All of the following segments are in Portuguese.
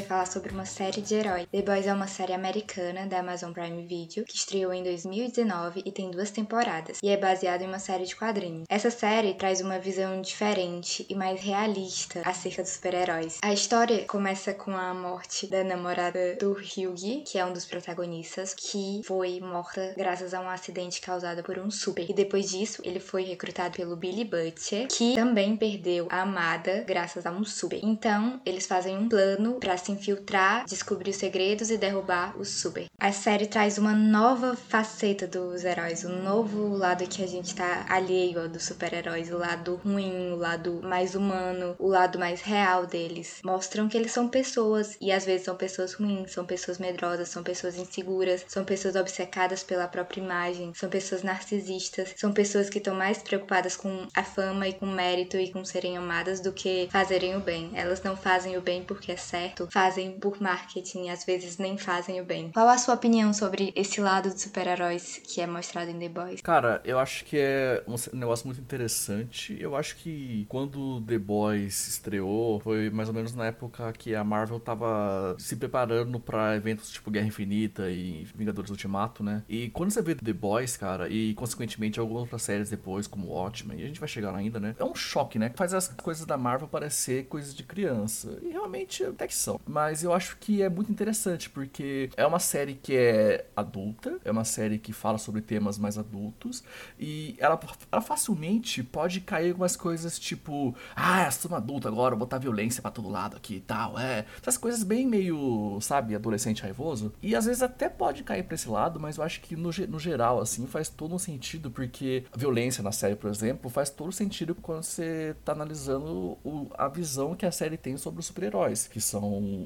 vai falar sobre uma série de heróis. The Boys é uma série americana da Amazon Prime Video que estreou em 2019 e tem duas temporadas, e é baseada em uma série de quadrinhos. Essa série traz uma visão diferente e mais realista acerca dos super-heróis. A história começa com a morte da namorada do Hyugi, que é um dos protagonistas, que foi morta graças a um acidente causado por um super. E depois disso, ele foi recrutado pelo Billy Butcher, que também perdeu a amada graças a um super. Então, eles fazem um plano para se infiltrar, descobrir os segredos e derrubar o super. A série traz uma nova faceta dos heróis, um novo lado que a gente tá alheio dos super-heróis, o lado ruim, o lado mais humano, o lado mais real deles. Mostram que eles são pessoas e às vezes são pessoas ruins, são pessoas medrosas, são pessoas inseguras, são pessoas obcecadas pela própria imagem, são pessoas narcisistas, são pessoas que estão mais preocupadas com a fama e com o mérito e com serem amadas do que fazerem o bem. Elas não fazem o bem porque é certo, fazem por marketing e às vezes nem fazem o bem. Qual a sua opinião sobre esse lado dos super-heróis que é mostrado em The Boys? Cara, eu acho que é um negócio muito interessante. Eu acho que quando The Boys estreou, foi mais ou menos na época que a Marvel tava se preparando para eventos tipo Guerra Infinita e Vingadores Ultimato, né? E quando você vê The Boys, cara, e consequentemente algumas outras séries depois, como Watchmen, e a gente vai chegar lá ainda, né? É um choque, né? Faz as coisas da Marvel parecer coisas de criança. E realmente até que são. Mas eu acho que é muito interessante, porque é uma série que é adulta, é uma série que fala sobre temas mais adultos, e ela, ela facilmente pode cair algumas coisas tipo, ah, eu sou uma adulta agora, vou botar violência para todo lado aqui e tal, é. Essas coisas bem meio, sabe, adolescente raivoso. E às vezes até pode cair pra esse lado, mas eu acho que no, no geral, assim, faz todo um sentido, porque violência na série, por exemplo, faz todo sentido quando você tá analisando o, a visão que a série tem sobre os super-heróis, que são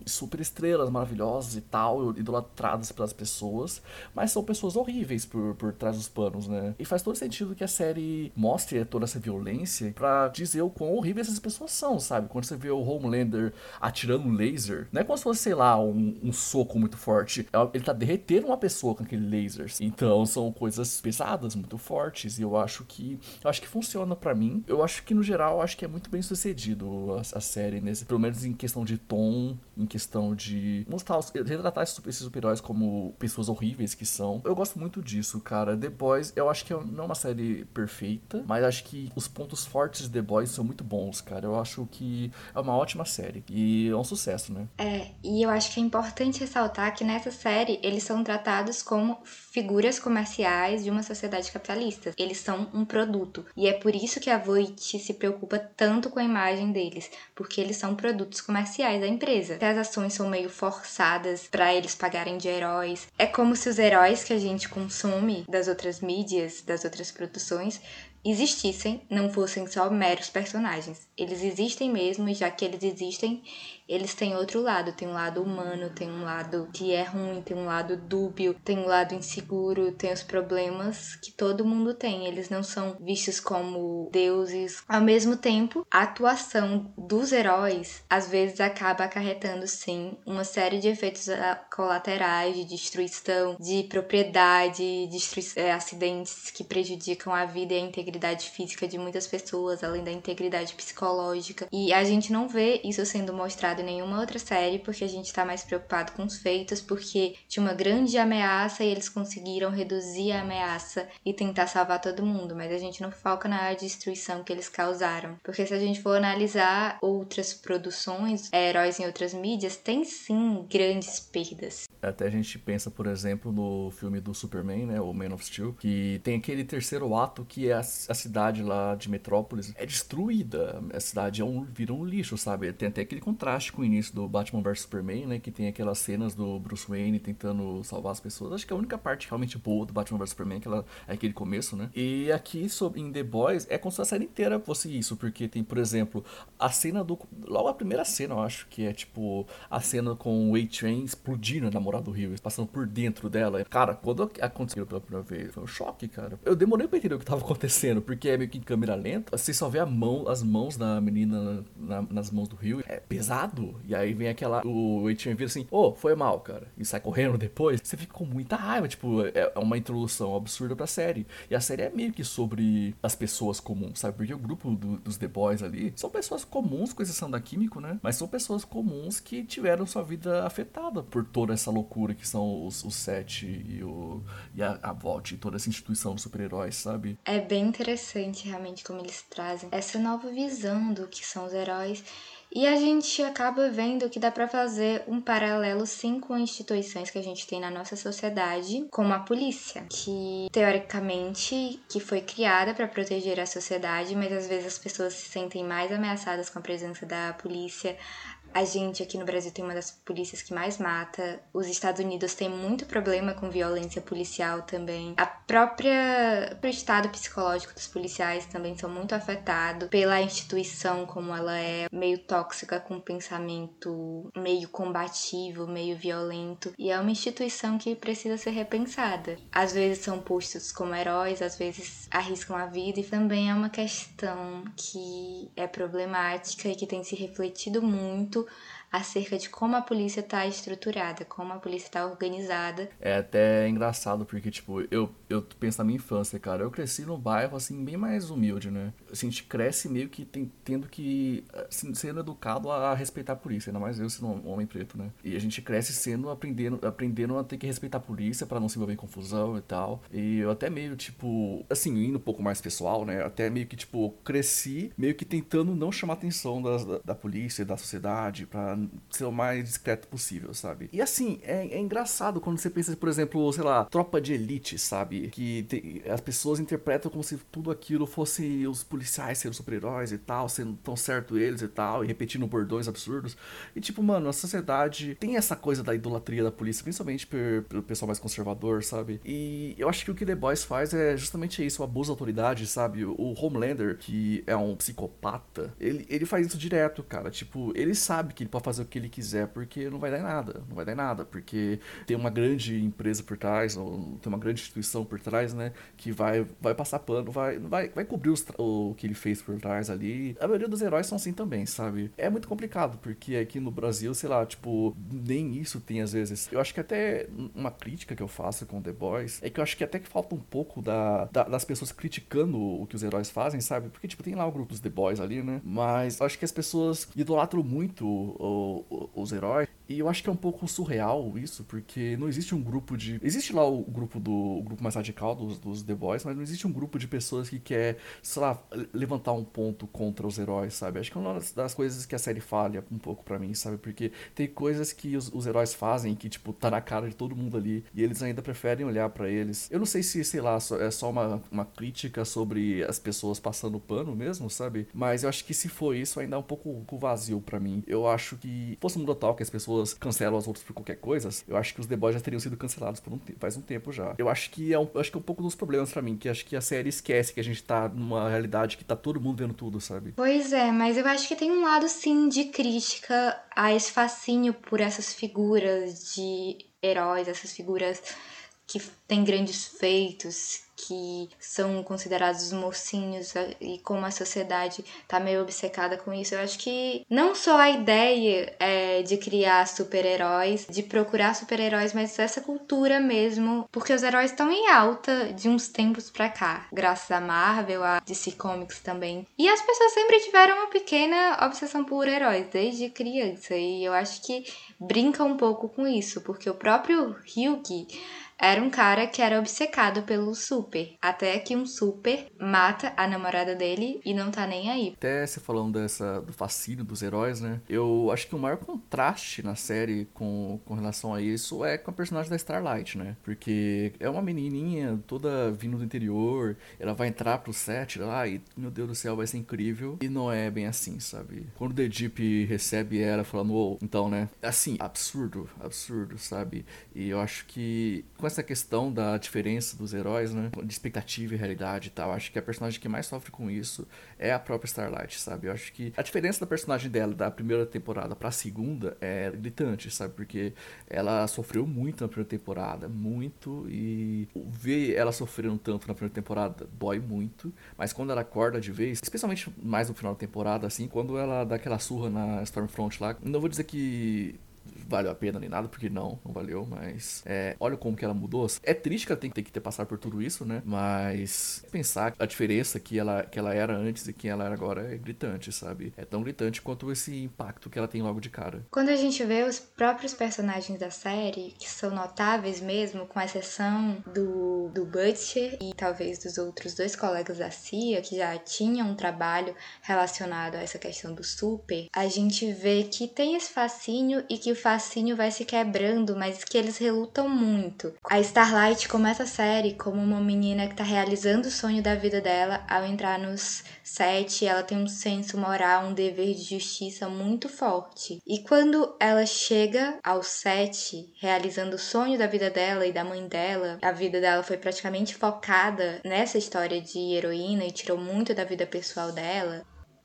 super estrelas maravilhosas e tal, idolatradas pelas pessoas, mas são pessoas horríveis por, por trás dos panos, né? E faz todo sentido que a série mostre toda essa violência para dizer o quão horríveis essas pessoas são, sabe? Quando você vê o Homelander atirando um laser, não é como se fosse, sei lá, um, um soco muito forte. É ele tá derretendo uma pessoa com aquele laser. Então são coisas pesadas, muito fortes. E eu acho que. Eu acho que funciona para mim. Eu acho que, no geral, acho que é muito bem sucedido a, a série, nesse, pelo menos em questão de tom, em questão de mostrar, retratar esses super-heróis como pessoas horríveis que são. Eu gosto muito disso, cara. The Boys, eu acho que é não é uma série perfeita, mas acho que os pontos fortes de The Boys são muito bons, cara. Eu acho que é uma ótima série. E é um sucesso, né? É, e eu acho que é importante ressaltar que nessa série eles são tratados como figuras comerciais de uma sociedade capitalista. Eles são um produto. E é por isso que a Voight se preocupa tanto com a imagem deles, porque eles são produtos comerciais da empresa. As ações são meio forçadas para eles pagarem de heróis. É como se os heróis que a gente consome das outras mídias, das outras produções, existissem, não fossem só meros personagens. Eles existem mesmo, e já que eles existem, eles têm outro lado. Tem um lado humano, tem um lado que é ruim, tem um lado dúbio, tem um lado inseguro, tem os problemas que todo mundo tem. Eles não são vistos como deuses. Ao mesmo tempo, a atuação dos heróis às vezes acaba acarretando, sim, uma série de efeitos ah, colaterais, de destruição de propriedade, destruição, é, acidentes que prejudicam a vida e a integridade física de muitas pessoas, além da integridade psicológica. E a gente não vê isso sendo mostrado nenhuma outra série, porque a gente tá mais preocupado com os feitos, porque tinha uma grande ameaça e eles conseguiram reduzir a ameaça e tentar salvar todo mundo, mas a gente não foca na destruição que eles causaram. Porque se a gente for analisar outras produções, é, heróis em outras mídias, tem sim grandes perdas. Até a gente pensa, por exemplo, no filme do Superman, né, o Man of Steel, que tem aquele terceiro ato que é a, a cidade lá de Metrópolis é destruída. A cidade é um, vira um lixo, sabe? Tem até aquele contraste fantástico o início do Batman vs Superman, né? Que tem aquelas cenas do Bruce Wayne tentando salvar as pessoas. Acho que a única parte realmente boa do Batman vs Superman é, aquela, é aquele começo, né? E aqui sobre, em The Boys é como se a série inteira fosse isso, porque tem, por exemplo, a cena do. Logo a primeira cena, eu acho, que é tipo a cena com o A-Train explodindo a namorada do Rio, passando por dentro dela. Cara, quando aconteceu pela primeira vez, foi um choque, cara. Eu demorei pra entender o que tava acontecendo, porque é meio que em câmera lenta. Você só vê a mão, as mãos da menina na, nas mãos do Rio. É pesado. E aí vem aquela. O Eiichiro vira assim, ô, oh, foi mal, cara. E sai correndo depois. Você fica com muita raiva. Tipo, é, é uma introdução absurda pra série. E a série é meio que sobre as pessoas comuns, sabe? Porque o grupo do, dos The Boys ali são pessoas comuns, com exceção da Químico, né? Mas são pessoas comuns que tiveram sua vida afetada por toda essa loucura que são os, os Sete e, o, e a, a Vault e toda essa instituição de super-heróis, sabe? É bem interessante realmente como eles trazem essa nova visão do que são os heróis e a gente acaba vendo que dá para fazer um paralelo sim com instituições que a gente tem na nossa sociedade, como a polícia, que teoricamente que foi criada para proteger a sociedade, mas às vezes as pessoas se sentem mais ameaçadas com a presença da polícia, a gente aqui no Brasil tem uma das polícias que mais mata. Os Estados Unidos têm muito problema com violência policial também. A própria o estado psicológico dos policiais também são muito afetados pela instituição como ela é, meio tóxica com pensamento meio combativo, meio violento. E é uma instituição que precisa ser repensada. Às vezes são postos como heróis, às vezes arriscam a vida e também é uma questão que é problemática e que tem se refletido muito to acerca de como a polícia está estruturada, como a polícia está organizada. É até engraçado, porque, tipo, eu, eu penso na minha infância, cara. Eu cresci num bairro, assim, bem mais humilde, né? Assim, a gente cresce meio que tem, tendo que. Assim, sendo educado a respeitar a polícia, ainda mais eu sendo um homem preto, né? E a gente cresce sendo aprendendo, aprendendo a ter que respeitar a polícia para não se envolver em confusão e tal. E eu até meio, tipo, assim, indo um pouco mais pessoal, né? Até meio que, tipo, cresci meio que tentando não chamar atenção da, da, polícia, da sociedade, para ser o mais discreto possível, sabe? E assim, é, é, engraçado quando você pensa, por exemplo, sei lá, tropa de elite, sabe? Que te, as pessoas interpretam como se tudo aquilo fosse os policiais sendo super-heróis e tal, sendo tão certo eles e tal, e repetindo bordões absurdos. E tipo, mano, a sociedade tem essa coisa da idolatria da polícia, principalmente pelo pessoal mais conservador, sabe? E eu acho que o que The Boys faz é justamente isso, o abuso da autoridade, sabe? O Homelander, que é um psicopata, ele, ele faz isso direto, cara. Tipo, ele sabe que ele pode fazer o que ele quiser, porque não vai dar em nada. Não vai dar em nada, porque tem uma grande empresa por trás, ou tem uma grande instituição por trás, né? Que vai, vai passar pano, vai, vai, vai cobrir os, o que ele fez por trás ali. A maioria dos heróis são assim também, sabe? É muito complicado, porque aqui no Brasil, sei lá, tipo, nem isso tem às vezes. Eu acho que até uma crítica que eu faço com The Boys é que eu acho que até que falta um pouco da, da das pessoas criticando o que os heróis fazem, sabe? Porque, tipo, tem lá o grupo dos The Boys ali, né? Mas eu acho que as pessoas idolatram muito o, os heróis. E eu acho que é um pouco surreal isso, porque não existe um grupo de. Existe lá o grupo do o grupo mais radical dos, dos The Boys, mas não existe um grupo de pessoas que quer, sei lá, levantar um ponto contra os heróis, sabe? Acho que é uma das coisas que a série falha um pouco para mim, sabe? Porque tem coisas que os, os, heróis fazem que, tipo, tá na cara de todo mundo ali, e eles ainda preferem olhar para eles. Eu não sei se, sei lá, é só uma, uma crítica sobre as pessoas passando pano mesmo, sabe? Mas eu acho que se for isso, ainda é um pouco vazio para mim. Eu acho que fosse um mundo atual que as pessoas cancelam as outras por qualquer coisa, eu acho que os The Boys já teriam sido cancelados por um faz um tempo já. Eu acho que é um, acho que é um pouco dos problemas para mim, que acho que a série esquece que a gente tá numa realidade que tá todo mundo vendo tudo, sabe? Pois é, mas eu acho que tem um lado sim de crítica a esse fascínio por essas figuras de heróis, essas figuras que têm grandes feitos, que são considerados mocinhos e como a sociedade tá meio obcecada com isso. Eu acho que não só a ideia é de criar super-heróis, de procurar super-heróis, mas essa cultura mesmo, porque os heróis estão em alta de uns tempos pra cá, graças a Marvel, a DC Comics também. E as pessoas sempre tiveram uma pequena obsessão por heróis desde criança, e eu acho que brinca um pouco com isso, porque o próprio Hugh era um cara que era obcecado pelo super. Até que um super mata a namorada dele e não tá nem aí. Até você falando dessa, do fascínio dos heróis, né? Eu acho que o maior contraste na série com, com relação a isso é com a personagem da Starlight, né? Porque é uma menininha toda vindo do interior, ela vai entrar pro set lá e, meu Deus do céu, vai ser incrível. E não é bem assim, sabe? Quando o The Deep recebe ela falando, oh, então, né? Assim, absurdo, absurdo, sabe? E eu acho que com essa questão da diferença dos heróis, né? de expectativa e realidade e tal. Acho que a personagem que mais sofre com isso é a própria Starlight, sabe? Eu acho que a diferença da personagem dela da primeira temporada pra segunda é gritante, sabe? Porque ela sofreu muito na primeira temporada, muito, e ver ela sofrendo tanto na primeira temporada dói muito, mas quando ela acorda de vez, especialmente mais no final da temporada, assim, quando ela dá aquela surra na Stormfront lá, não vou dizer que valeu a pena nem nada, porque não, não valeu, mas é, olha como que ela mudou. É triste que ela tem, tem que ter passado por tudo isso, né? Mas pensar a diferença que ela, que ela era antes e que ela era agora é gritante, sabe? É tão gritante quanto esse impacto que ela tem logo de cara. Quando a gente vê os próprios personagens da série, que são notáveis mesmo, com exceção do, do Butcher e talvez dos outros dois colegas da CIA, que já tinham um trabalho relacionado a essa questão do super, a gente vê que tem esse fascínio e que o fascínio vai se quebrando, mas que eles relutam muito. A Starlight começa a série como uma menina que tá realizando o sonho da vida dela ao entrar nos sete, ela tem um senso moral, um dever de justiça muito forte. E quando ela chega aos sete, realizando o sonho da vida dela e da mãe dela, a vida dela foi praticamente focada nessa história de heroína e tirou muito da vida pessoal dela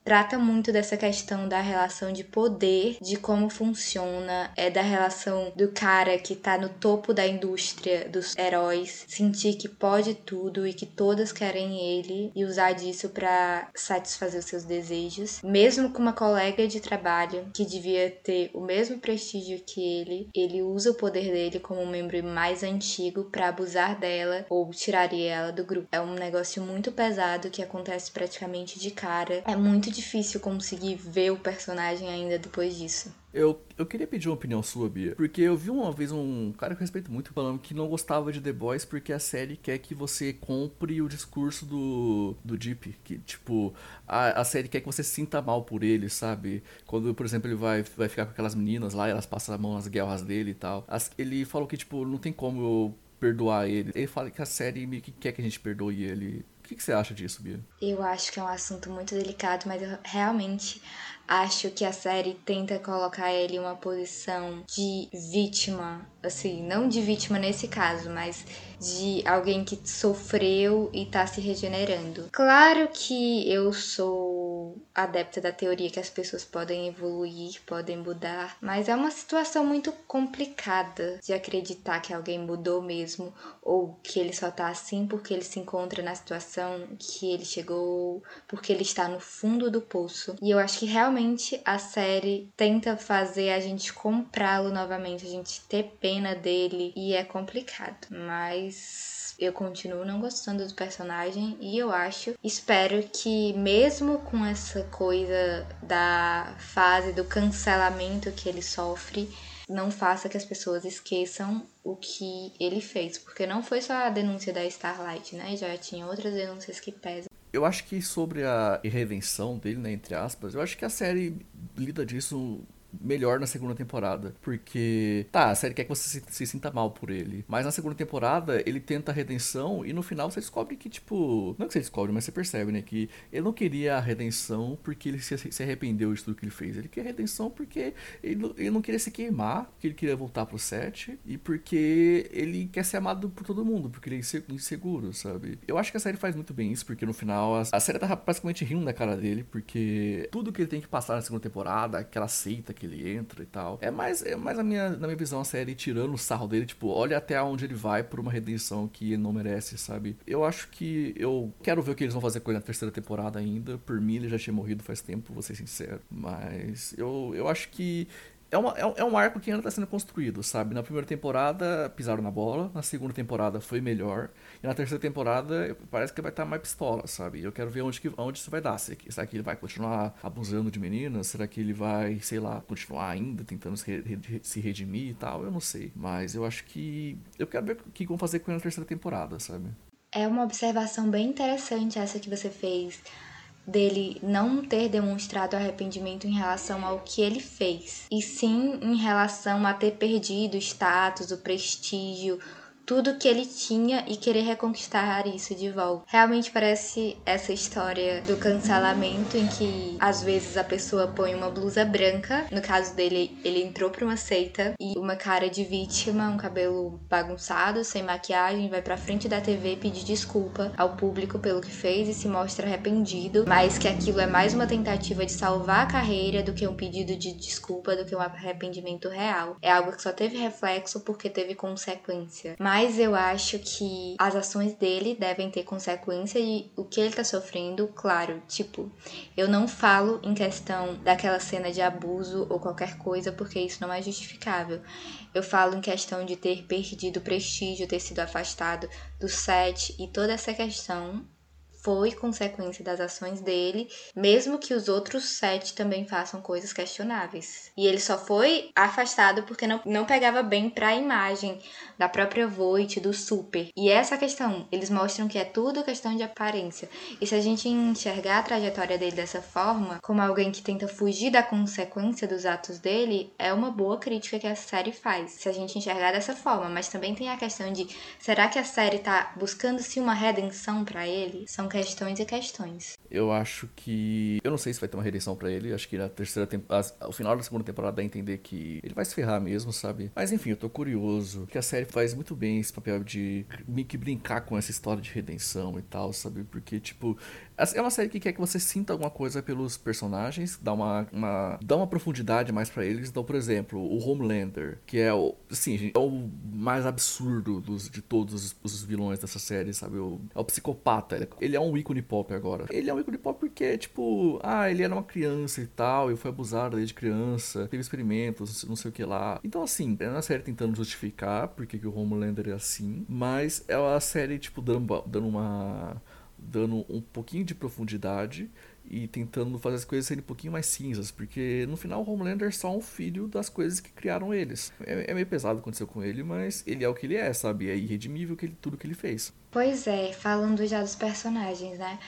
trata muito dessa questão da relação de poder, de como funciona, é da relação do cara que tá no topo da indústria dos heróis, sentir que pode tudo e que todas querem ele e usar disso para satisfazer os seus desejos, mesmo com uma colega de trabalho que devia ter o mesmo prestígio que ele, ele usa o poder dele como um membro mais antigo para abusar dela ou tiraria ela do grupo. É um negócio muito pesado que acontece praticamente de cara. É muito difícil conseguir ver o personagem ainda depois disso. Eu, eu queria pedir uma opinião sua, Bia. Porque eu vi uma vez um cara que eu respeito muito falando que não gostava de The Boys porque a série quer que você compre o discurso do, do Deep. Que, tipo, a, a série quer que você sinta mal por ele, sabe? Quando, por exemplo, ele vai, vai ficar com aquelas meninas lá e elas passam a mão nas guerras dele e tal. As, ele falou que, tipo, não tem como eu perdoar ele. Ele fala que a série meio que quer que a gente perdoe ele que, que você acha disso, Bia? Eu acho que é um assunto muito delicado, mas eu realmente acho que a série tenta colocar ele em uma posição de vítima, assim, não de vítima nesse caso, mas de alguém que sofreu e tá se regenerando. Claro que eu sou adepta da teoria que as pessoas podem evoluir, podem mudar, mas é uma situação muito complicada de acreditar que alguém mudou mesmo ou que ele só tá assim porque ele se encontra na situação que ele chegou, porque ele está no fundo do poço. E eu acho que realmente a série tenta fazer a gente comprá-lo novamente, a gente ter dele e é complicado, mas eu continuo não gostando do personagem e eu acho, espero que mesmo com essa coisa da fase do cancelamento que ele sofre, não faça que as pessoas esqueçam o que ele fez, porque não foi só a denúncia da Starlight, né? Já tinha outras denúncias que pesam. Eu acho que sobre a redenção dele, né, entre aspas, eu acho que a série lida disso melhor na segunda temporada. Porque, tá, a série quer que você se, se, sinta mal por ele. Mas na segunda temporada, ele tenta a redenção e no final você descobre que, tipo. Não é que você descobre, mas você percebe, né? Que ele não queria a redenção porque ele se, se arrependeu de tudo que ele fez. Ele quer a redenção porque ele, ele não queria se queimar, porque ele queria voltar pro set e porque ele quer ser amado por todo mundo, porque ele é inseguro, sabe? Eu acho que a série faz muito bem isso, porque no final a, a série tá basicamente rindo da cara dele, porque tudo que ele tem que passar na segunda temporada, aquela seita que ele entra e tal. É mais, é mais a minha, na minha visão, a série tirando o sarro dele, tipo, olha até onde ele vai por uma redenção que ele não merece, sabe? Eu acho que eu quero ver o que eles vão fazer com ele na terceira temporada ainda. Por mim, ele já tinha morrido faz tempo, vou ser sincero. Mas eu, eu acho que é, uma, é, é, um arco que ainda está sendo construído, sabe? Na primeira temporada pisaram na bola, na segunda temporada foi melhor, e na terceira temporada parece que vai estar tá mais pistola, sabe? Eu quero ver onde, que, onde isso vai dar. Será que ele vai continuar abusando de meninas? Será que ele vai, sei lá, continuar ainda tentando se, se redimir e tal? Eu não sei. Mas eu acho que. Eu quero ver o que vão fazer com ele na terceira temporada, sabe? É uma observação bem interessante essa que você fez dele não ter demonstrado arrependimento em relação ao que ele fez, e sim em relação a ter perdido o status, o prestígio, tudo que ele tinha e querer reconquistar isso de volta. Realmente parece essa história do cancelamento em que às vezes a pessoa põe uma blusa branca, no caso dele, ele entrou para uma seita e uma cara de vítima, um cabelo bagunçado, sem maquiagem, vai para frente da TV pedir desculpa ao público pelo que fez e se mostra arrependido, mas que aquilo é mais uma tentativa de salvar a carreira do que um pedido de desculpa, do que um arrependimento real. É algo que só teve reflexo porque teve consequência. Mas eu acho que as ações dele devem ter consequência e o que ele tá sofrendo, claro, tipo, eu não falo em questão daquela cena de abuso ou qualquer coisa, porque isso não é justificável. Eu falo em questão de ter perdido prestígio, ter sido afastado do set e toda essa questão foi consequência das ações dele, mesmo que os outros sete também façam coisas questionáveis. E ele só foi afastado porque não, não pegava bem para a imagem da própria Voight, do Super. E essa questão, eles mostram que é tudo questão de aparência. E se a gente enxergar a trajetória dele dessa forma, como alguém que tenta fugir da consequência dos atos dele, é uma boa crítica que a série faz. Se a gente enxergar dessa forma, mas também tem a questão de será que a série tá buscando se uma redenção para ele? São questões e questões. Eu acho que. Eu não sei se vai ter uma redenção para ele. Acho que na terceira temporada. O final da segunda temporada dá a entender que ele vai se ferrar mesmo, sabe? Mas enfim, eu tô curioso. Que a série faz muito bem esse papel de meio que brincar com essa história de redenção e tal, sabe? Porque, tipo, é uma série que quer que você sinta alguma coisa pelos personagens, dá uma, uma, dá uma profundidade mais para eles. Então, por exemplo, o Homelander, que é o, assim, é o mais absurdo dos, de todos os vilões dessa série, sabe? O, é o psicopata. Ele é um ícone pop agora. Ele é um ícone pop porque, tipo, ah, ele era uma criança e tal, e foi abusado desde criança, teve experimentos, não sei o que lá. Então, assim, é uma série tentando justificar porque que o Homelander é assim, mas é uma série, tipo, dando, dando uma dando um pouquinho de profundidade e tentando fazer as coisas serem um pouquinho mais cinzas, porque no final o Homelander é só um filho das coisas que criaram eles. É, é meio pesado o que aconteceu com ele, mas ele é o que ele é, sabe? É irredimível que ele, tudo que ele fez. Pois é, falando já dos personagens, né?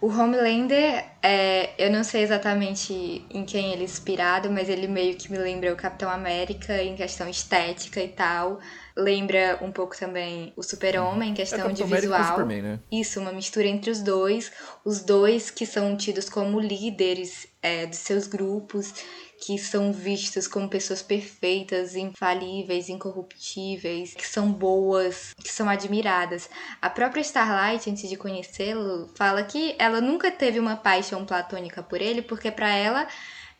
O Homelander, é, eu não sei exatamente em quem ele é inspirado, mas ele meio que me lembra o Capitão América em questão estética e tal. Lembra um pouco também o Super-Homem em questão é de visual. Superman, né? Isso, uma mistura entre os dois. Os dois que são tidos como líderes é, dos seus grupos que são vistos como pessoas perfeitas, infalíveis, incorruptíveis, que são boas, que são admiradas. A própria Starlight, antes de conhecê-lo, fala que ela nunca teve uma paixão platônica por ele, porque para ela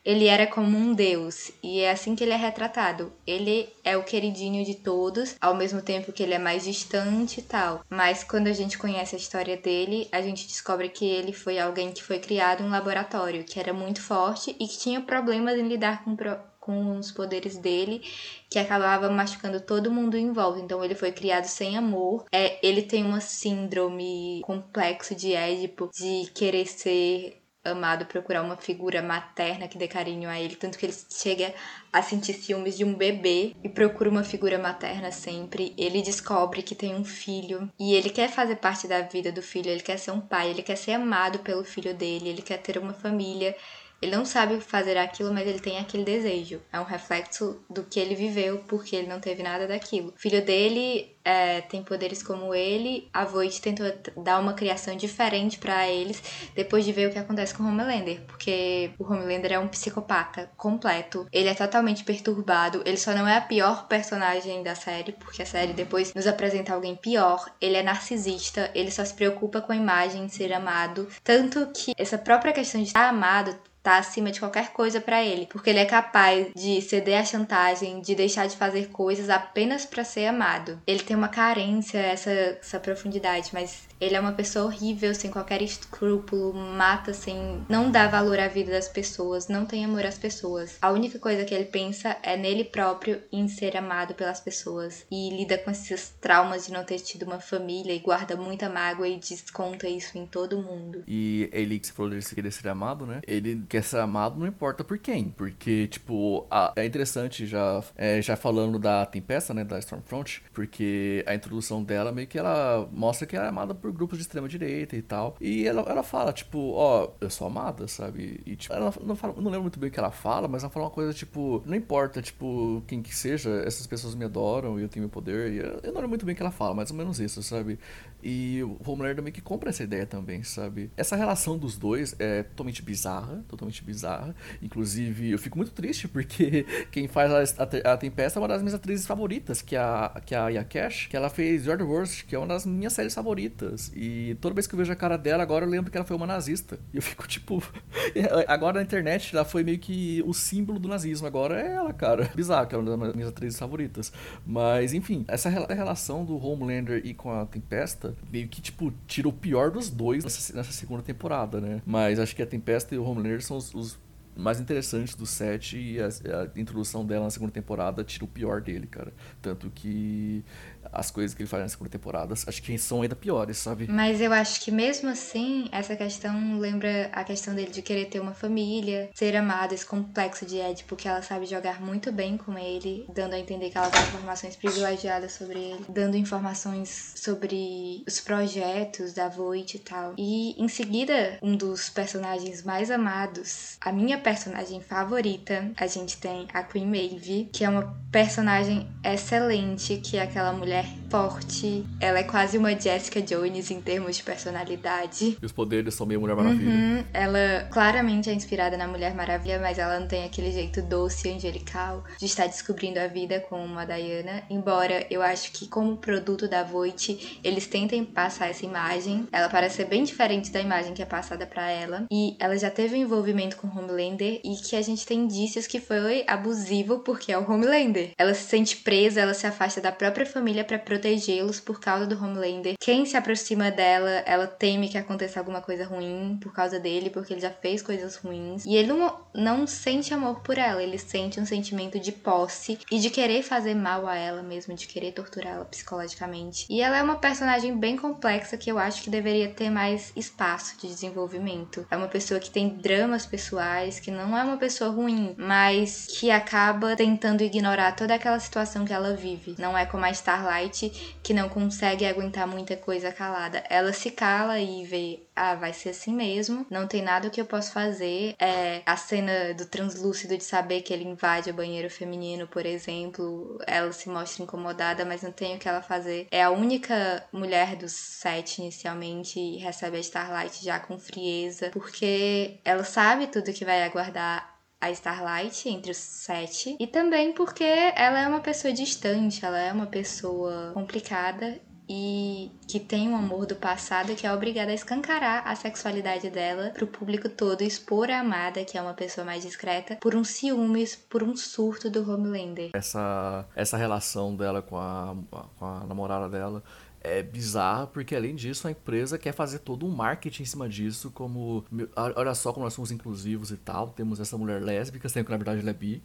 ele era como um deus, e é assim que ele é retratado. Ele é o queridinho de todos, ao mesmo tempo que ele é mais distante e tal. Mas quando a gente conhece a história dele, a gente descobre que ele foi alguém que foi criado em um laboratório, que era muito forte e que tinha problemas em lidar com com os poderes dele, que acabava machucando todo mundo em volta. Então ele foi criado sem amor. É, ele tem uma síndrome complexo de Édipo, de querer ser amado procurar uma figura materna que dê carinho a ele, tanto que ele chega a sentir ciúmes de um bebê e procura uma figura materna sempre. Ele descobre que tem um filho e ele quer fazer parte da vida do filho, ele quer ser um pai, ele quer ser amado pelo filho dele, ele quer ter uma família ele não sabe fazer aquilo, mas ele tem aquele desejo. É um reflexo do que ele viveu, porque ele não teve nada daquilo. O filho dele é, tem poderes como ele. A Voight tentou dar uma criação diferente para eles depois de ver o que acontece com o Homelander, porque o Homelander é um psicopata completo. Ele é totalmente perturbado. Ele só não é a pior personagem da série, porque a série depois nos apresenta alguém pior. Ele é narcisista. Ele só se preocupa com a imagem de ser amado, tanto que essa própria questão de estar amado tá acima de qualquer coisa para ele, porque ele é capaz de ceder à chantagem, de deixar de fazer coisas apenas para ser amado. Ele tem uma carência, essa, essa profundidade, mas ele é uma pessoa horrível, sem qualquer escrúpulo, mata sem. não dá valor à vida das pessoas, não tem amor às pessoas. A única coisa que ele pensa é nele próprio e em ser amado pelas pessoas. E lida com esses traumas de não ter tido uma família e guarda muita mágoa e desconta isso em todo mundo. E ele que você falou dele querer ser amado, né? Ele quer ser amado não importa por quem. Porque, tipo, a... é interessante já, é, já falando da Tempesta, né? Da Stormfront, porque a introdução dela meio que ela mostra que ela é amada por por grupos de extrema direita e tal. E ela, ela fala, tipo, ó, eu sou amada, sabe? E tipo, ela não fala, não lembro muito bem o que ela fala, mas ela fala uma coisa tipo, não importa, tipo, quem que seja, essas pessoas me adoram e eu tenho meu poder. E eu, eu não lembro muito bem o que ela fala, mais ou menos isso, sabe? E o Homelander meio que compra essa ideia também, sabe? Essa relação dos dois é totalmente bizarra, totalmente bizarra. Inclusive, eu fico muito triste porque quem faz a, a, a Tempesta é uma das minhas atrizes favoritas, que é a, que é a Yakesh, que ela fez George Worst, que é uma das minhas séries favoritas. E toda vez que eu vejo a cara dela, agora eu lembro que ela foi uma nazista. E eu fico tipo. agora na internet ela foi meio que o símbolo do nazismo. Agora é ela, cara. Bizarro, que é uma das minhas atrizes favoritas. Mas, enfim, essa relação do Homelander e com a Tempesta meio que, tipo, tira o pior dos dois nessa, nessa segunda temporada, né? Mas acho que a Tempesta e o Homelander são os, os mais interessantes do set e a, a, introdução dela na segunda temporada tira o pior dele, cara. Tanto que as coisas que ele faz na segunda temporada, acho que são ainda piores, sabe? Mas eu acho que mesmo assim, essa questão lembra a questão dele de querer ter uma família, ser amado, esse complexo de Édipo que ela sabe jogar muito bem com ele, dando a entender que ela tem informações privilegiadas sobre ele, dando informações sobre os projetos da Voight e tal. E em seguida, um dos personagens mais amados, a minha personagem favorita, a gente tem a Queen Maeve, que é uma personagem excelente, que é aquela mulher mulher forte. Ela é quase uma Jessica Jones em termos de personalidade. E os poderes são meio Mulher Maravilha. Uhum. Ela claramente é inspirada na Mulher Maravilha, mas ela não tem aquele jeito doce e angelical de estar descobrindo a vida como uma Diana. Embora eu acho que, como produto da Voight, eles tentem passar essa imagem. Ela parece ser bem diferente da imagem que é passada para ela. E ela já teve um envolvimento com Homelander e que a gente tem indícios que foi abusivo porque é o Homelander. Ela se sente presa, ela se afasta da própria família para protegê-los por causa do Homelander. Quem se aproxima dela, ela teme que aconteça alguma coisa ruim por causa dele, porque ele já fez coisas ruins. E ele não, não sente amor por ela, ele sente um sentimento de posse e de querer fazer mal a ela mesmo, de querer torturá-la psicologicamente. E ela é uma personagem bem complexa que eu acho que deveria ter mais espaço de desenvolvimento. É uma pessoa que tem dramas pessoais, que não é uma pessoa ruim, mas que acaba tentando ignorar toda aquela situação que ela vive. Não é como a Starlight que não consegue aguentar muita coisa calada. Ela se cala e vê, ah, vai ser assim mesmo, não tem nada que eu possa fazer. É, a cena do translúcido de saber que ele invade o banheiro feminino, por exemplo, ela se mostra incomodada, mas não tem o que ela fazer. É a única mulher dos sete inicialmente e recebe a Starlight já com frieza, porque ela sabe tudo que vai aguardar a Starlight entre os sete. E também porque ela é uma pessoa distante, ela é uma pessoa complicada e que tem um amor do passado que é obrigada a escancarar a sexualidade dela pro público todo, expor a amada, que é uma pessoa mais discreta, por um ciúmes, por um surto do Homelander. Essa, essa relação dela com a, com a namorada dela é bizarra, porque além disso a empresa quer fazer todo um marketing em cima disso, como olha só como nós somos inclusivos e tal, temos essa mulher lésbica, sendo que na verdade ela é bi,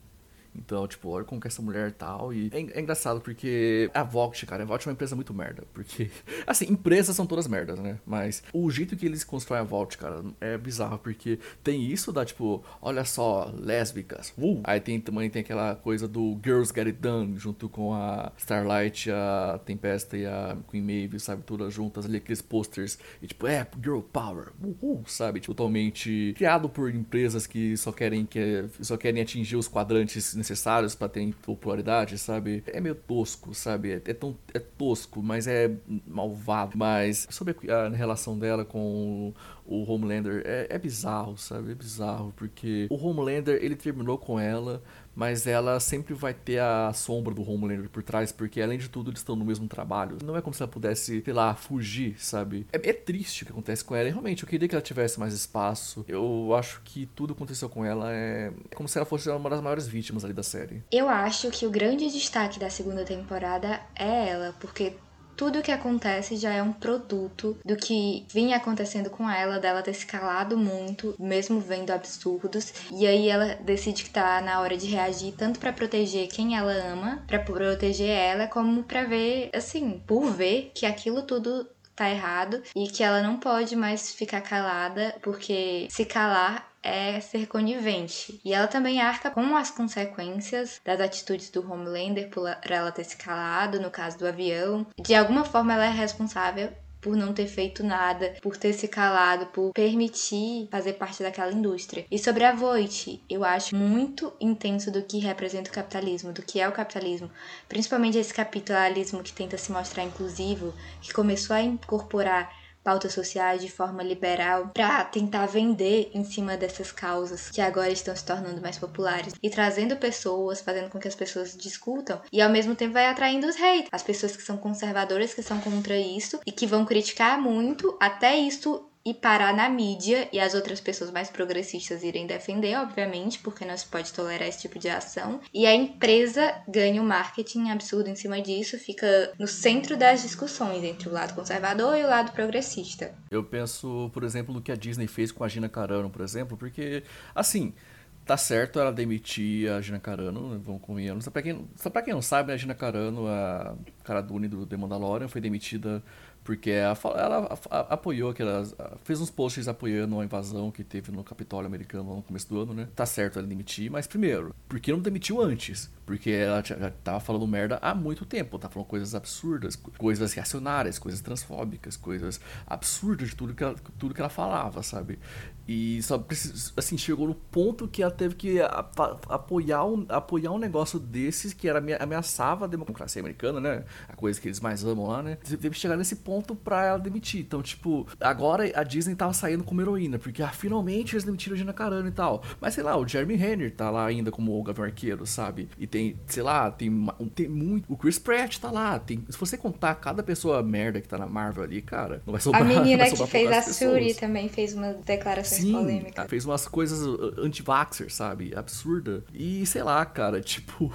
então, tipo, olha como que essa mulher tal. E é, é engraçado porque a Vogt, cara, a Vogt é uma empresa muito merda. Porque, assim, empresas são todas merdas, né? Mas o jeito que eles constroem a Vogt, cara, é bizarro. Porque tem isso da, tipo, olha só, lésbicas. Uh! Aí tem, também tem aquela coisa do Girls Get It Done, junto com a Starlight, a Tempesta e a Queen Maeve, sabe? Todas juntas ali, aqueles posters. E, tipo, é, Girl Power. Uhul, sabe? Tipo, totalmente criado por empresas que só querem, que, só querem atingir os quadrantes necessários para terem popularidade, sabe? É meio tosco, sabe? É, é, tão é tosco, mas é malvado. Mas sobre a relação dela com Homelander é, é bizarro, sabe? É bizarro porque o Homelander ele terminou com ela mas ela sempre vai ter a sombra do Homelander por trás, porque além de tudo eles estão no mesmo trabalho. Não é como se ela pudesse, sei lá, fugir, sabe? É, é triste o que acontece com ela. E realmente, eu queria que ela tivesse mais espaço. Eu acho que tudo que aconteceu com ela é como se ela fosse uma das maiores vítimas ali da série. Eu acho que o grande destaque da segunda temporada é ela, porque tudo o que acontece já é um produto do que vinha acontecendo com ela, dela ter se calado muito, mesmo vendo absurdos. E aí ela decide que tá na hora de reagir, tanto para proteger quem ela ama, para proteger ela, como para ver, assim, por ver que aquilo tudo tá errado e que ela não pode mais ficar calada, porque se calar é ser conivente. E ela também arca com as consequências das atitudes do Homelander por ela ter se calado, no caso do avião. De alguma forma, ela é responsável por não ter feito nada, por ter se calado, por permitir fazer parte daquela indústria. E sobre a Voight, eu acho muito intenso do que representa o capitalismo, do que é o capitalismo, principalmente esse capitalismo que tenta se mostrar inclusivo, que começou a incorporar pautas sociais de forma liberal para tentar vender em cima dessas causas que agora estão se tornando mais populares e trazendo pessoas, fazendo com que as pessoas discutam e ao mesmo tempo vai atraindo os haters, as pessoas que são conservadoras que são contra isso e que vão criticar muito até isso e parar na mídia e as outras pessoas mais progressistas irem defender, obviamente, porque não se pode tolerar esse tipo de ação. E a empresa ganha um marketing absurdo em cima disso, fica no centro das discussões entre o lado conservador e o lado progressista. Eu penso, por exemplo, no que a Disney fez com a Gina Carano, por exemplo, porque, assim, tá certo ela demitir a Gina Carano, vamos convenhamos. Só pra quem, só pra quem não sabe, a Gina Carano, a cara Dune do The Mandalorian, foi demitida porque ela, ela apoiou aquelas. fez uns posts apoiando a invasão que teve no Capitólio americano no começo do ano, né? Tá certo ela demitir, mas primeiro, por que não demitiu antes? Porque ela já tava falando merda há muito tempo, tá falando coisas absurdas, coisas reacionárias, coisas transfóbicas, coisas absurdas de tudo que ela, tudo que ela falava, sabe? E só assim, chegou no ponto que ela teve que apoiar um, apoiar um negócio desses que era ameaçava a democracia americana, né? A coisa que eles mais amam lá, né? Teve que chegar nesse ponto pra ela demitir. Então, tipo, agora a Disney tava saindo como heroína, porque ah, finalmente eles demitiram a Gina Carano e tal. Mas sei lá, o Jeremy Renner tá lá ainda como o Gavião Arqueiro, sabe? E tem, sei lá, tem, tem muito. O Chris Pratt tá lá. Tem, se você contar cada pessoa merda que tá na Marvel ali, cara, não vai sobrar. A menina que fez a Suri também fez uma declaração Sim, polêmicas. fez umas coisas uh, anti-vaxxer, sabe? Absurda. E sei lá, cara, tipo,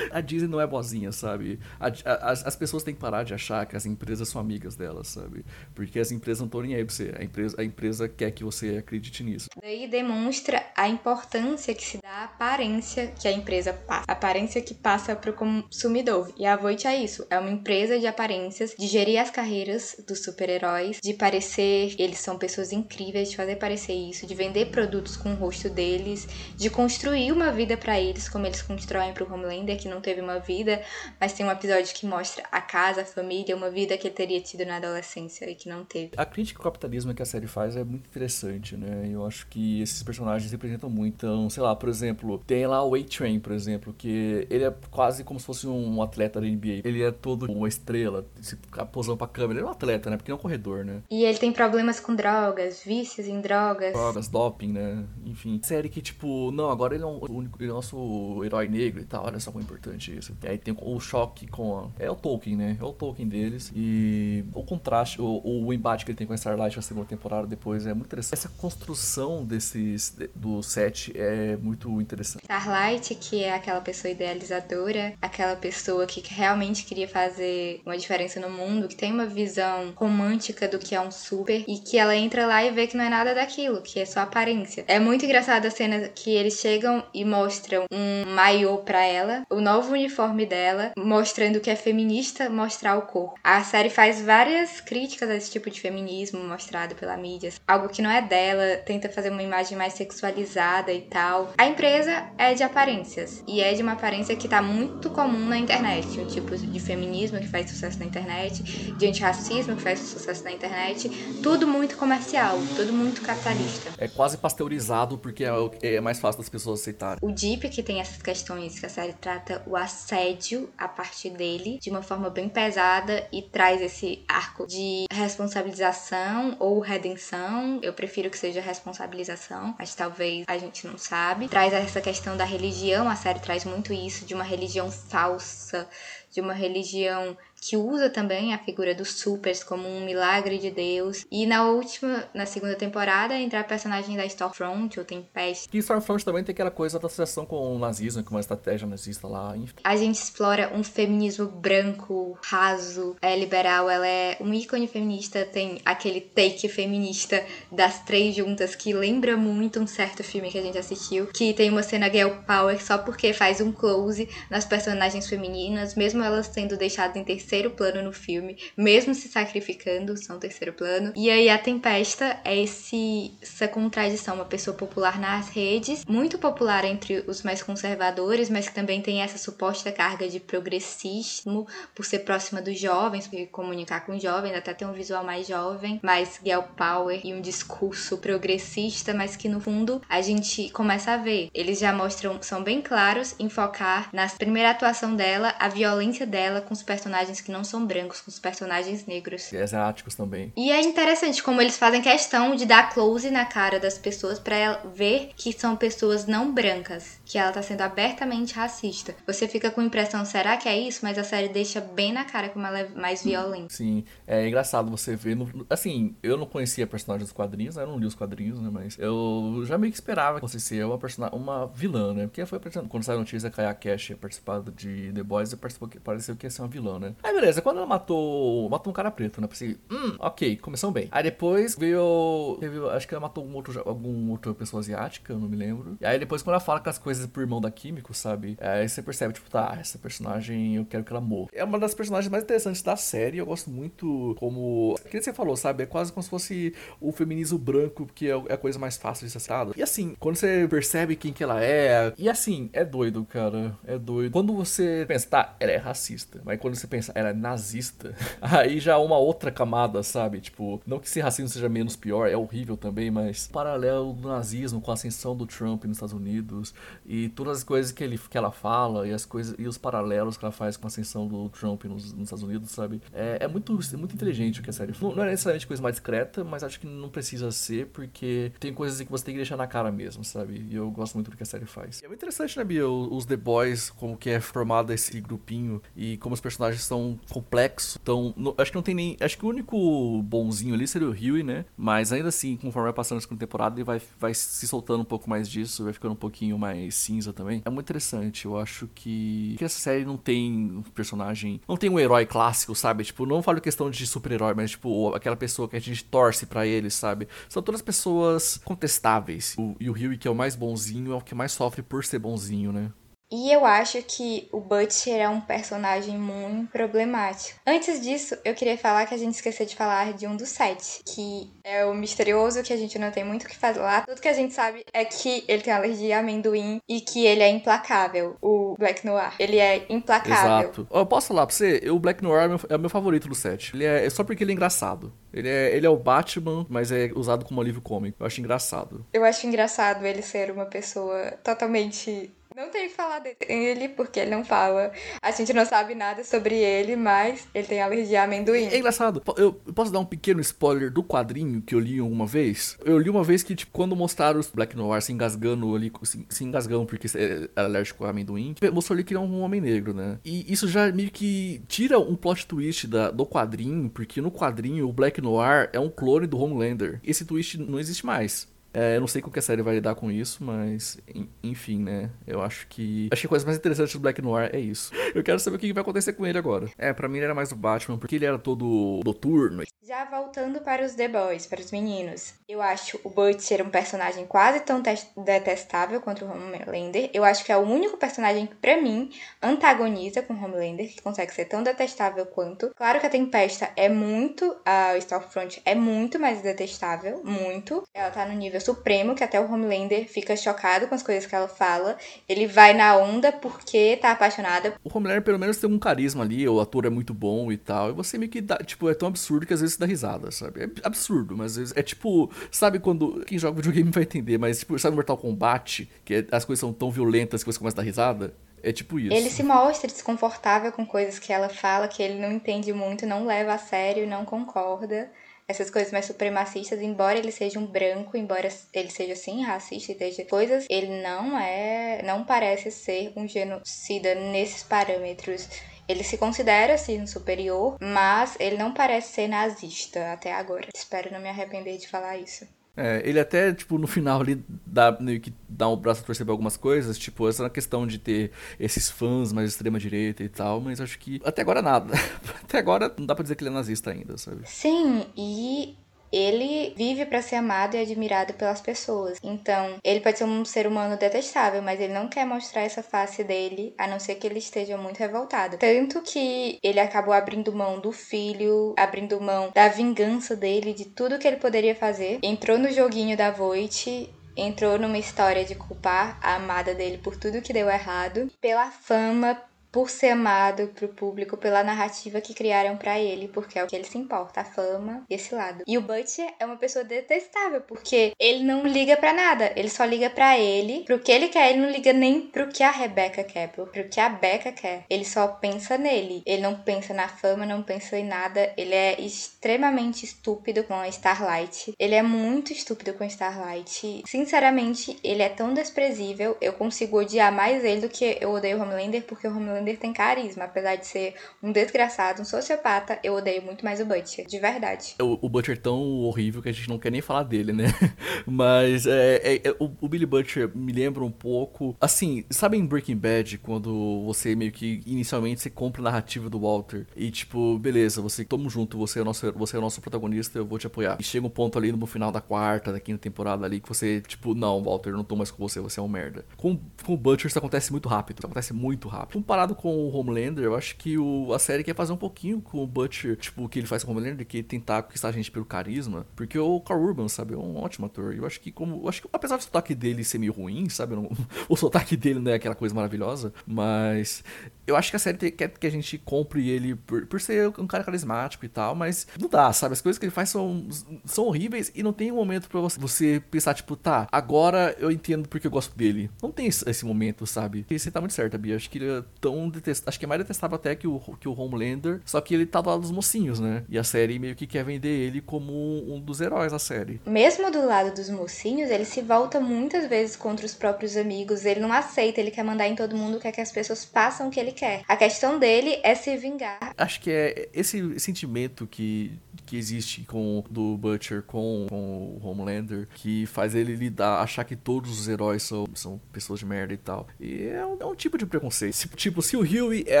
a Disney não é boazinha, sabe? A, a, as, as pessoas têm que parar de achar que as empresas são amigas delas, sabe? Porque as empresas não estão nem aí pra você. A empresa, a empresa quer que você acredite nisso. Daí demonstra a importância que se dá à aparência que a empresa passa. A aparência que passa pro consumidor. E a Voit é isso. É uma empresa de aparências, de gerir as carreiras dos super-heróis, de parecer eles são pessoas incríveis, de fazer parecer isso, de vender produtos com o rosto deles, de construir uma vida para eles, como eles constroem pro Homelander, que não teve uma vida, mas tem um episódio que mostra a casa, a família, uma vida que ele teria tido na adolescência e que não teve. A crítica ao capitalismo que a série faz é muito interessante, né? Eu acho que esses personagens representam muito. Então, sei lá, por exemplo, tem lá o A-Train, por exemplo, que ele é quase como se fosse um atleta da NBA. Ele é todo uma estrela, se posando pra câmera. Ele é um atleta, né? Porque ele é um corredor, né? E ele tem problemas com drogas, vícios em drogas drogas, doping, né? Enfim. Série que, tipo, não, agora ele é o único, ele é nosso herói negro e tal, olha só como é importante isso. E aí tem o choque com a, É o Tolkien, né? É o Tolkien deles. E o contraste, o, o embate que ele tem com a Starlight na segunda temporada depois é muito interessante. Essa construção desses, do set é muito interessante. Starlight, que é aquela pessoa idealizadora, aquela pessoa que realmente queria fazer uma diferença no mundo, que tem uma visão romântica do que é um super, e que ela entra lá e vê que não é nada daquilo, que é só aparência. É muito engraçada a cena que eles chegam e mostram um maiô pra ela, o novo uniforme dela, mostrando que é feminista mostrar o corpo. A série faz várias críticas a esse tipo de feminismo mostrado pela mídia. Algo que não é dela, tenta fazer uma imagem mais sexualizada e tal. A empresa é de aparências e é de uma aparência que tá muito comum na internet. Um tipo de feminismo que faz sucesso na internet, de antirracismo que faz sucesso na internet. Tudo muito comercial, tudo muito capitalista. É quase pasteurizado porque é, é mais fácil das pessoas aceitarem. O Deep, que tem essas questões que a série trata o assédio a partir dele de uma forma bem pesada e traz esse arco de responsabilização ou redenção. Eu prefiro que seja responsabilização, mas talvez a gente não sabe. Traz essa questão da religião, a série traz muito isso, de uma religião falsa, de uma religião que usa também a figura dos supers como um milagre de Deus. E na última, na segunda temporada, entra a personagem da Stormfront, ou Tempest. Que Stormfront também tem aquela coisa da associação com o nazismo, com uma estratégia nazista lá, enfim. A gente explora um feminismo branco, raso, é liberal, ela é um ícone feminista, tem aquele take feminista das três juntas que lembra muito um certo filme que a gente assistiu, que tem uma cena girl power só porque faz um close nas personagens femininas, mesmo elas sendo deixadas em terceiro plano no filme, mesmo se sacrificando, são terceiro plano. E aí a Tempesta é esse, essa contradição, uma pessoa popular nas redes, muito popular entre os mais conservadores, mas que também tem essa suposta carga de progressismo por ser próxima dos jovens, porque comunicar com jovens, até ter um visual mais jovem, mais girl power e um discurso progressista, mas que no fundo a gente começa a ver. Eles já mostram, são bem claros em focar na primeira atuação dela, a violência dela com os personagens que não são brancos, com os personagens negros. E asiáticos também. E é interessante como eles fazem questão de dar close na cara das pessoas para ver que são pessoas não brancas, que ela tá sendo abertamente racista. Você fica com a impressão, será que é isso? Mas a série deixa bem na cara como ela é mais violenta. Sim, é engraçado você ver. No, assim, eu não conhecia a personagem dos quadrinhos, né? eu não li os quadrinhos, né? Mas eu já meio que esperava que fosse ser uma, personagem, uma vilã, né? Porque foi quando saiu a notícia que a Cash ia participar de The Boys, pareceu que ia ser uma vilã, né? Aí beleza, quando ela matou. Matou um cara preto, né? Pensei, hum, ok, começou bem. Aí depois veio. Teve, acho que ela matou um outro, algum outra pessoa asiática, eu não me lembro. E aí depois, quando ela fala com as coisas pro irmão da Químico, sabe? Aí você percebe, tipo, tá, essa personagem eu quero que ela morra. É uma das personagens mais interessantes da série. Eu gosto muito como. Que você falou, sabe? É quase como se fosse o feminismo branco, que é, é a coisa mais fácil de ser acessado. E assim, quando você percebe quem que ela é. E assim, é doido, cara. É doido. Quando você pensa, tá, ela é racista. Mas quando você pensa, ela é nazista, aí já uma outra camada, sabe? Tipo, não que ser racismo seja menos pior, é horrível também, mas paralelo do nazismo com a ascensão do Trump nos Estados Unidos e todas as coisas que, ele, que ela fala e as coisas e os paralelos que ela faz com a ascensão do Trump nos, nos Estados Unidos, sabe? É, é, muito, é muito inteligente o que a série. Não, não é necessariamente coisa mais discreta, mas acho que não precisa ser, porque tem coisas que você tem que deixar na cara mesmo, sabe? E eu gosto muito do que a série faz. E é muito interessante, né, Bia? Os The Boys, como que é formado esse grupinho e como os personagens são complexos. Então, no, acho que não tem nem. Acho que o único bonzinho ali seria o Huey, né? Mas ainda assim, conforme vai passando a segunda temporada, ele vai, vai se soltando um pouco mais disso, vai ficando um pouquinho mais cinza também. É muito interessante. Eu acho que, que essa série não tem um personagem. Não tem um herói clássico, sabe? Tipo, não falo questão de super-herói, mas tipo, aquela pessoa que a gente torce para ele, sabe? São todas pessoas contestáveis. O, e o Huey, que é o mais bonzinho, é o que mais sofre por ser bonzinho, né? E eu acho que o Butcher é um personagem muito problemático. Antes disso, eu queria falar que a gente esqueceu de falar de um dos sete, que é o misterioso, que a gente não tem muito o que falar. Tudo que a gente sabe é que ele tem alergia a amendoim e que ele é implacável, o Black Noir. Ele é implacável. Exato. Eu posso falar pra você, o Black Noir é, meu, é o meu favorito do set. Ele é, é só porque ele é engraçado. Ele é, ele é o Batman, mas é usado como alívio cômico. Eu acho engraçado. Eu acho engraçado ele ser uma pessoa totalmente não tem que falar dele porque ele não fala. A gente não sabe nada sobre ele, mas ele tem alergia a amendoim. É engraçado. Eu posso dar um pequeno spoiler do quadrinho que eu li uma vez? Eu li uma vez que, tipo, quando mostraram os Black Noir se engasgando ali, se, engasgando porque é alérgico a amendoim, mostrou ali que ele é um homem negro, né? E isso já meio que tira um plot twist da, do quadrinho, porque no quadrinho o Black Noir é um clone do Homelander. Esse twist não existe mais. É, eu não sei como que a série vai lidar com isso, mas enfim, né? Eu acho que. Acho que a coisa mais interessante do Black Noir é isso. Eu quero saber o que vai acontecer com ele agora. É, para mim ele era mais o Batman, porque ele era todo noturno. Já voltando para os The Boys, para os meninos. Eu acho o Butcher um personagem quase tão detestável quanto o Homelander. Eu acho que é o único personagem que, pra mim, antagoniza com o Homelander, que consegue ser tão detestável quanto. Claro que a Tempesta é muito. A Stormfront é muito mais detestável. Muito. Ela tá no nível supremo, que até o Homelander fica chocado com as coisas que ela fala. Ele vai na onda porque tá apaixonada. O Homelander, pelo menos, tem um carisma ali, o ator é muito bom e tal. E você meio que dá, tipo, é tão absurdo que às vezes dá risada, sabe? É absurdo, mas às vezes é tipo, sabe quando. Quem joga videogame vai entender, mas tipo, sabe Mortal Kombat? Que é, as coisas são tão violentas que você começa a dar risada? É tipo isso. Ele se mostra desconfortável com coisas que ela fala, que ele não entende muito, não leva a sério, não concorda essas coisas mais supremacistas, embora ele seja um branco, embora ele seja assim racista e esteja coisas, ele não é, não parece ser um genocida nesses parâmetros. Ele se considera assim superior, mas ele não parece ser nazista até agora. Espero não me arrepender de falar isso. É, ele até, tipo, no final ali dá meio que dá um braço a torcer pra algumas coisas, tipo, essa questão de ter esses fãs mais extrema-direita e tal, mas acho que até agora nada. até agora não dá pra dizer que ele é nazista ainda, sabe? Sim, e ele vive para ser amado e admirado pelas pessoas. Então, ele pode ser um ser humano detestável, mas ele não quer mostrar essa face dele, a não ser que ele esteja muito revoltado. Tanto que ele acabou abrindo mão do filho, abrindo mão da vingança dele, de tudo que ele poderia fazer. Entrou no joguinho da Voight entrou numa história de culpar a amada dele por tudo que deu errado, pela fama, por ser amado pro público pela narrativa que criaram para ele, porque é o que ele se importa, a fama e esse lado. E o Butcher é uma pessoa detestável, porque ele não liga para nada, ele só liga para ele, pro que ele quer, ele não liga nem pro que a Rebecca quer, pro, pro que a Becca quer. Ele só pensa nele. Ele não pensa na fama, não pensa em nada. Ele é extremamente estúpido com a Starlight. Ele é muito estúpido com a Starlight. Sinceramente, ele é tão desprezível. Eu consigo odiar mais ele do que eu odeio o Homelander, porque o Homelander Homelander tem carisma. Apesar de ser um desgraçado, um sociopata, eu odeio muito mais o Butcher, de verdade. O, o Butcher é tão horrível que a gente não quer nem falar dele, né? Mas é, é, é o, o, Billy Butcher me lembra um pouco. Assim, sabe em Breaking Bad, quando você meio que inicialmente você compra a narrativa do Walter e tipo, beleza, você tamo junto, você é o nosso, você é o nosso protagonista, eu vou te apoiar. E chega um ponto ali no final da quarta, da quinta temporada ali que você, tipo, não, Walter, eu não tô mais com você, você é um merda. Com, com o Butcher isso acontece muito rápido, isso acontece muito rápido. Comparado com o Homelander, eu acho que o, a série quer fazer um pouquinho com o Butcher, tipo, o que ele faz com o Homelander, que é tentar conquistar a gente pelo carisma. Porque o Carl Urban, sabe, é um ótimo ator. Eu acho que como. Eu acho que apesar do sotaque dele ser meio ruim, sabe? Não, o sotaque dele não é aquela coisa maravilhosa. Mas eu acho que a série quer que a gente compre ele por, por ser um cara carismático e tal, mas não dá, sabe? As coisas que ele faz são, são horríveis e não tem um momento pra você, você pensar, tipo, tá, agora eu entendo porque eu gosto dele. Não tem esse, esse momento, sabe? E você tá muito certa, Bia. Acho que ele é tão detestável. Acho que é mais detestável até que o, que o Homelander, só que ele tá do lado dos mocinhos, né? E a série meio que quer vender ele como um dos heróis da série. Mesmo do lado dos mocinhos, ele se volta muitas vezes contra os próprios amigos. Ele não aceita, ele quer mandar em todo mundo, quer que as pessoas façam o que ele quer. A questão dele é se vingar. Acho que é esse sentimento que, que existe com do Butcher com, com o Homelander que faz ele lidar, achar que todos os heróis são, são pessoas de merda e tal. E é um, é um tipo de preconceito. Tipo, se o Huey é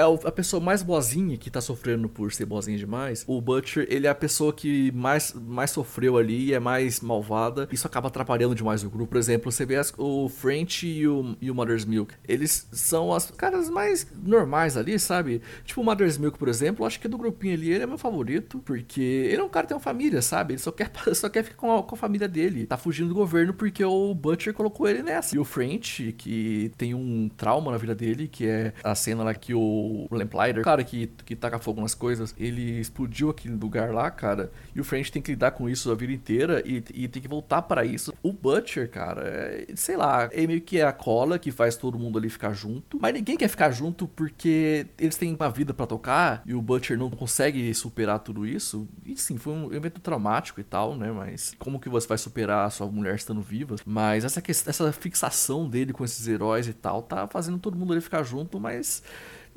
a pessoa mais boazinha que tá sofrendo por ser boazinha demais, o Butcher, ele é a pessoa que mais, mais sofreu ali e é mais malvada. Isso acaba atrapalhando demais o grupo. Por exemplo, você vê as, o French e o, e o Mother's Milk. Eles são as caras mais normais ali, sabe? Tipo o Mother's Milk, por exemplo, acho que do grupinho ali ele é meu favorito, porque ele é cara tem uma família, sabe? Ele só quer, só quer ficar com a, com a família dele. Tá fugindo do governo porque o Butcher colocou ele nessa. E o French, que tem um trauma na vida dele, que é a cena lá que o Lamplighter, cara que, que taca fogo nas coisas, ele explodiu aquele lugar lá, cara, e o French tem que lidar com isso a vida inteira e, e tem que voltar para isso. O Butcher, cara, é, sei lá, é meio que é a cola que faz todo mundo ali ficar junto, mas ninguém quer ficar junto porque eles têm uma vida para tocar e o Butcher não consegue superar tudo isso. E sim, foi um evento traumático e tal, né? Mas como que você vai superar a sua mulher estando viva? Mas essa, essa fixação dele com esses heróis e tal tá fazendo todo mundo ali ficar junto, mas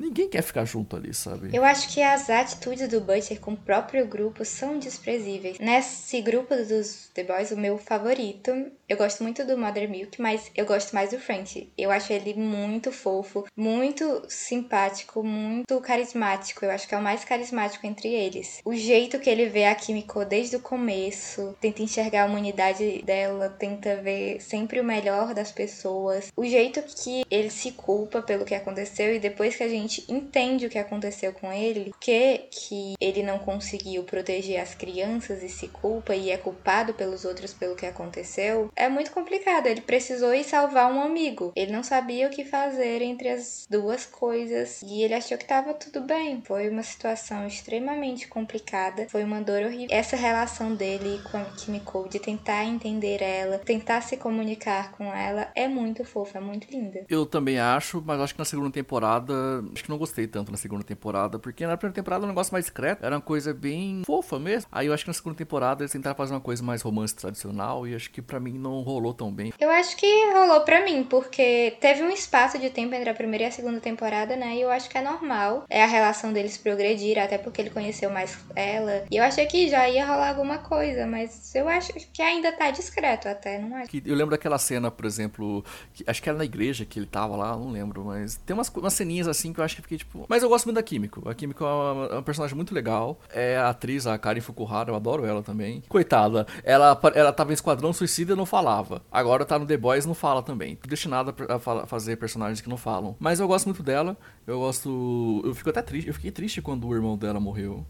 ninguém quer ficar junto ali, sabe? Eu acho que as atitudes do Butcher com o próprio grupo são desprezíveis. Nesse grupo dos The Boys, o meu favorito, eu gosto muito do Mother Milk, mas eu gosto mais do French. Eu acho ele muito fofo, muito simpático, muito carismático. Eu acho que é o mais carismático entre eles. O jeito que ele vê a Kimiko desde o começo, tenta enxergar a humanidade dela, tenta ver sempre o melhor das pessoas. O jeito que ele se culpa pelo que aconteceu e depois que a gente gente entende o que aconteceu com ele, que que ele não conseguiu proteger as crianças e se culpa e é culpado pelos outros pelo que aconteceu, é muito complicado. Ele precisou ir salvar um amigo. Ele não sabia o que fazer entre as duas coisas e ele achou que estava tudo bem. Foi uma situação extremamente complicada, foi uma dor horrível. Essa relação dele com a Kimiko de tentar entender ela, tentar se comunicar com ela é muito fofa, é muito linda. Eu também acho, mas acho que na segunda temporada acho que não gostei tanto na segunda temporada, porque na primeira temporada o um negócio mais discreto, era uma coisa bem fofa mesmo. Aí eu acho que na segunda temporada eles tentaram fazer uma coisa mais romance tradicional e acho que para mim não rolou tão bem. Eu acho que rolou para mim, porque teve um espaço de tempo entre a primeira e a segunda temporada, né? E eu acho que é normal. É a relação deles progredir, até porque ele conheceu mais ela. E eu achei que já ia rolar alguma coisa, mas eu acho que ainda tá discreto até, não acho. Eu lembro daquela cena, por exemplo, que, acho que era na igreja que ele tava lá, não lembro, mas tem umas, umas ceninhas assim que eu acho que fiquei tipo. Mas eu gosto muito da Químico. A Químico é uma, é uma personagem muito legal. É a atriz, a Karen Fukuhara, eu adoro ela também. Coitada, ela, ela tava em Esquadrão Suicida e não falava. Agora tá no The Boys não fala também. Destinada a fazer personagens que não falam. Mas eu gosto muito dela. Eu gosto. Eu fico até triste. Eu fiquei triste quando o irmão dela morreu.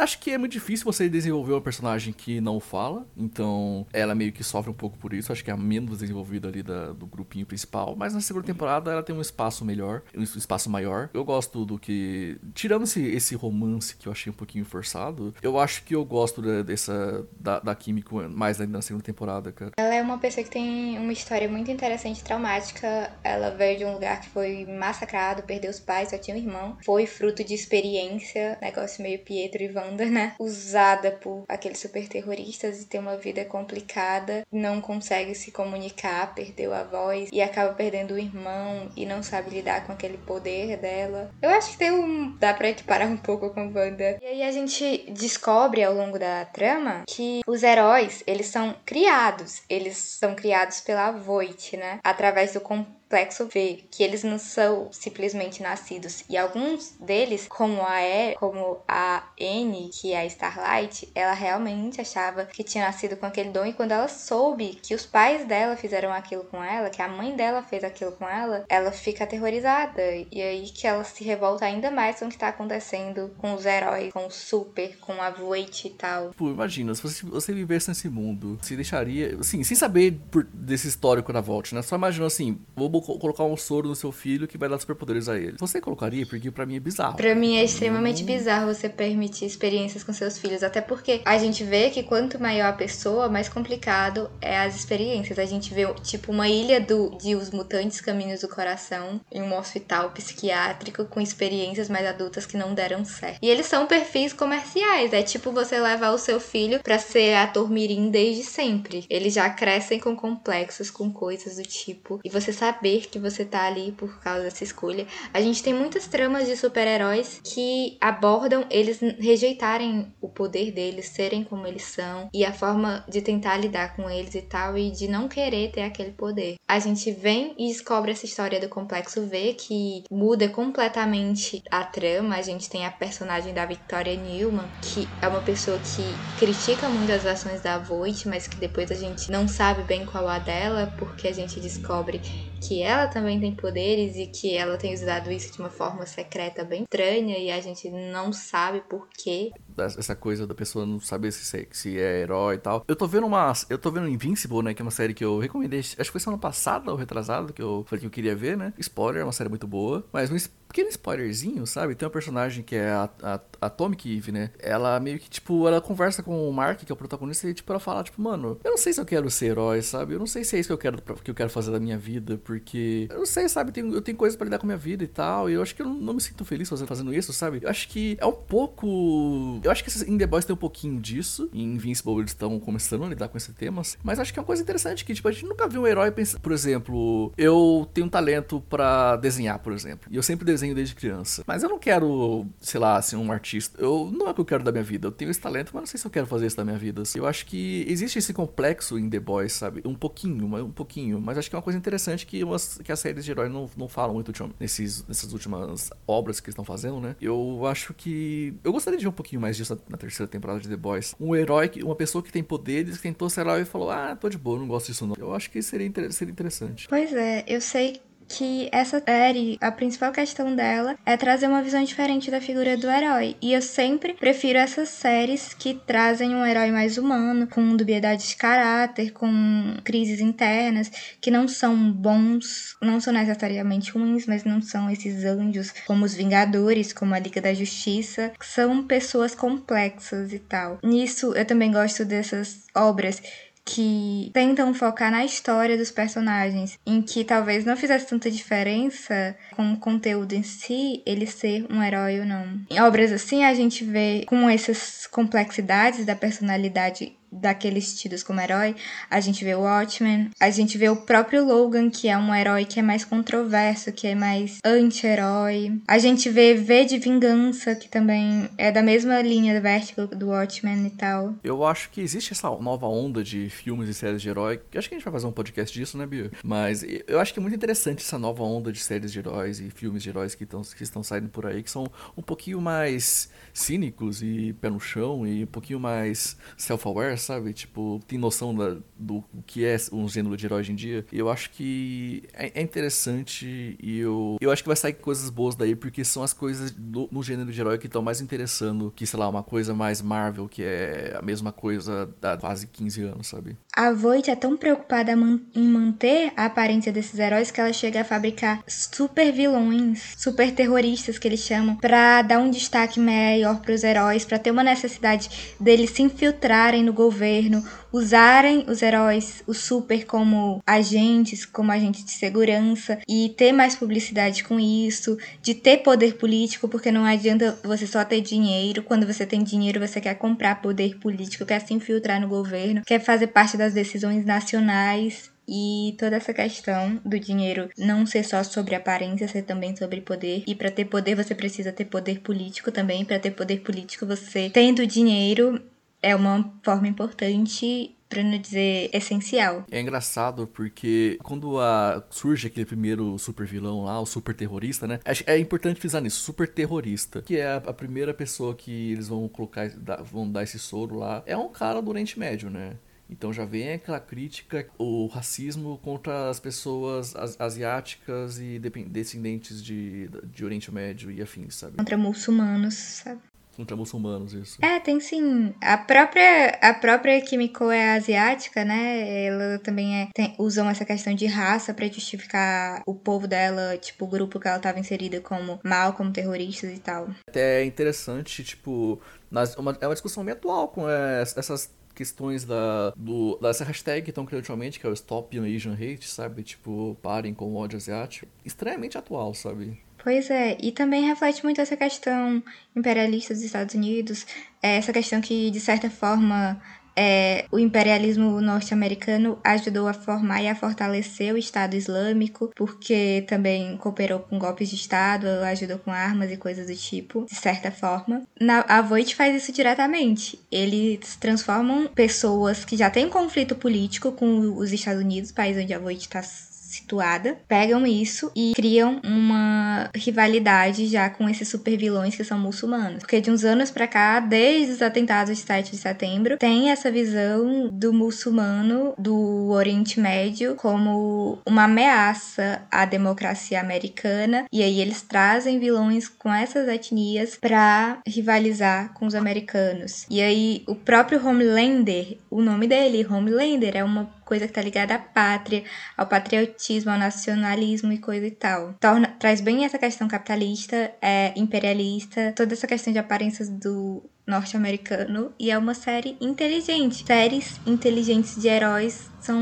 Acho que é muito difícil você desenvolver uma personagem que não fala, então ela meio que sofre um pouco por isso. Acho que é a menos desenvolvida ali da, do grupinho principal. Mas na segunda temporada ela tem um espaço melhor, um espaço maior. Eu gosto do que. Tirando esse, esse romance que eu achei um pouquinho forçado, eu acho que eu gosto da, dessa. da, da Químico mais ainda na segunda temporada, cara. Ela é uma pessoa que tem uma história muito interessante, traumática. Ela veio de um lugar que foi massacrado, perdeu os pais, só tinha um irmão. Foi fruto de experiência, negócio meio Pietro e Van né? Usada por aqueles super terroristas e tem uma vida complicada, não consegue se comunicar, perdeu a voz e acaba perdendo o irmão e não sabe lidar com aquele poder dela. Eu acho que tem um. dá pra equiparar um pouco com Wanda. E aí a gente descobre ao longo da trama que os heróis, eles são criados. Eles são criados pela Voight, né? Através do ver que eles não são simplesmente nascidos. E alguns deles, como a E, como a N, que é a Starlight, ela realmente achava que tinha nascido com aquele dom. E quando ela soube que os pais dela fizeram aquilo com ela, que a mãe dela fez aquilo com ela, ela fica aterrorizada. E aí que ela se revolta ainda mais com o que tá acontecendo com os heróis, com o Super, com a Voight e tal. Pô, imagina, se você, você vivesse nesse mundo, se deixaria, assim, sem saber por, desse histórico da Vault, né? Só imagina assim, vou colocar um soro no seu filho que vai dar superpoderes a ele. Você colocaria? Porque para mim é bizarro. Para mim é extremamente bizarro você permitir experiências com seus filhos, até porque a gente vê que quanto maior a pessoa, mais complicado é as experiências. A gente vê tipo uma ilha do, de Os Mutantes Caminhos do Coração em um hospital psiquiátrico com experiências mais adultas que não deram certo. E eles são perfis comerciais, é tipo você levar o seu filho para ser ator mirim desde sempre. Eles já crescem com complexos, com coisas do tipo, e você saber que você tá ali por causa dessa escolha. A gente tem muitas tramas de super-heróis que abordam eles rejeitarem o poder deles, serem como eles são e a forma de tentar lidar com eles e tal e de não querer ter aquele poder. A gente vem e descobre essa história do Complexo V que muda completamente a trama. A gente tem a personagem da Victoria Newman, que é uma pessoa que critica muito as ações da Voight, mas que depois a gente não sabe bem qual a dela, porque a gente descobre que ela também tem poderes e que ela tem usado isso de uma forma secreta bem estranha e a gente não sabe por quê. Essa coisa da pessoa não saber se, é, se é herói e tal. Eu tô vendo uma. Eu tô vendo Invincible, né? Que é uma série que eu recomendei. Acho que foi semana passada ou retrasada que eu falei que eu queria ver, né? Spoiler, é uma série muito boa. Mas um pequeno spoilerzinho, sabe? Tem uma personagem que é a, a, a Atomic Eve, né? Ela meio que, tipo, ela conversa com o Mark, que é o protagonista, e, tipo, ela fala, tipo, mano, eu não sei se eu quero ser herói, sabe? Eu não sei se é isso que eu quero, que eu quero fazer da minha vida, porque eu não sei, sabe? Tenho, eu tenho coisas pra lidar com a minha vida e tal, e eu acho que eu não, não me sinto feliz fazendo isso, sabe? Eu acho que é um pouco. Eu acho que em The Boys tem um pouquinho disso. Em Invincible eles estão começando a lidar com esse tema. Mas acho que é uma coisa interessante que, tipo, a gente nunca viu um herói pensar. Por exemplo, eu tenho um talento para desenhar, por exemplo. E eu sempre desenho desde criança. Mas eu não quero, sei lá, ser um artista. Eu não é o que eu quero da minha vida. Eu tenho esse talento, mas não sei se eu quero fazer isso da minha vida. Eu acho que existe esse complexo em The Boys, sabe? Um pouquinho, um pouquinho. Mas acho que é uma coisa interessante que, umas, que as séries de heróis não, não falam muito nesses, nessas últimas obras que estão fazendo, né? Eu acho que. Eu gostaria de ver um pouquinho mais disso na terceira temporada de The Boys. Um herói, uma pessoa que tem poderes, que tentou ser herói e falou: Ah, tô de boa, não gosto disso não. Eu acho que seria, seria interessante. Pois é, eu sei que essa série, a principal questão dela é trazer uma visão diferente da figura do herói. E eu sempre prefiro essas séries que trazem um herói mais humano, com dubiedade de caráter, com crises internas, que não são bons, não são necessariamente ruins, mas não são esses anjos como os Vingadores, como a Liga da Justiça, que são pessoas complexas e tal. Nisso eu também gosto dessas obras que tentam focar na história dos personagens, em que talvez não fizesse tanta diferença com o conteúdo em si, ele ser um herói ou não. Em obras assim, a gente vê com essas complexidades da personalidade daqueles tidos como herói, a gente vê o Watchmen, a gente vê o próprio Logan, que é um herói que é mais controverso, que é mais anti-herói. A gente vê V de Vingança, que também é da mesma linha do do Watchmen e tal. Eu acho que existe essa nova onda de filmes e séries de herói, que acho que a gente vai fazer um podcast disso, né, Bia? Mas eu acho que é muito interessante essa nova onda de séries de heróis e filmes de heróis que, tão, que estão saindo por aí, que são um pouquinho mais cínicos e pé no chão e um pouquinho mais self-aware, sabe? Tipo, tem noção da, do que é um gênero de herói hoje em dia. Eu acho que é, é, interessante e eu, eu acho que vai sair coisas boas daí, porque são as coisas do, no gênero de herói que estão mais interessando que, sei lá, uma coisa mais Marvel, que é a mesma coisa há quase 15 anos, sabe? A Voight é tão preocupada em manter a aparência desses heróis que ela chega a fabricar super vilões, super terroristas que eles chamam, para dar um destaque maior para os heróis, para ter uma necessidade deles se infiltrarem no governo, usarem os heróis, o super como agentes, como agentes de segurança e ter mais publicidade com isso, de ter poder político, porque não adianta você só ter dinheiro. Quando você tem dinheiro, você quer comprar poder político, quer se infiltrar no governo, quer fazer parte das decisões nacionais e toda essa questão do dinheiro não ser só sobre aparência, ser também sobre poder. E para ter poder você precisa ter poder político também. Para ter poder político você tendo dinheiro é uma forma importante para não dizer essencial. É engraçado porque quando a, surge aquele primeiro super vilão lá, o super terrorista, né? É, é importante frisar nisso, super terrorista, que é a, a, primeira pessoa que eles vão colocar, vão dar esse soro lá, é um cara do Oriente Médio, né? Então já vem aquela crítica, o racismo contra as pessoas asiáticas e descendentes de, de Oriente Médio e afins, sabe? Contra muçulmanos, sabe? Contra muçulmanos, isso. É, tem sim. A própria, a própria Kimiko é asiática, né? Ela também é. Tem, usam essa questão de raça para justificar o povo dela, tipo, o grupo que ela tava inserida como mal, como terroristas e tal. Até é interessante, tipo. Nas, uma, é uma discussão meio atual com é, essas questões da, do, dessa hashtag que estão criando atualmente, que é o Stop Asian Hate, sabe? Tipo, parem com o ódio asiático. Estranhamente atual, sabe? Pois é, e também reflete muito essa questão imperialista dos Estados Unidos, é essa questão que, de certa forma, é, o imperialismo norte-americano ajudou a formar e a fortalecer o Estado Islâmico, porque também cooperou com golpes de Estado, ajudou com armas e coisas do tipo, de certa forma. Na, a Voight faz isso diretamente. Eles transformam pessoas que já têm conflito político com os Estados Unidos, país onde a Voight está situada, pegam isso e criam uma rivalidade já com esses super vilões que são muçulmanos. Porque de uns anos para cá, desde os atentados de 7 de setembro, tem essa visão do muçulmano do Oriente Médio como uma ameaça à democracia americana e aí eles trazem vilões com essas etnias para rivalizar com os americanos. E aí o próprio Homelander, o nome dele, Homelander, é uma coisa que tá ligada à pátria, ao patriotismo, ao nacionalismo e coisa e tal. Torna, traz bem essa questão capitalista, é, imperialista, toda essa questão de aparências do norte-americano e é uma série inteligente. Séries inteligentes de heróis são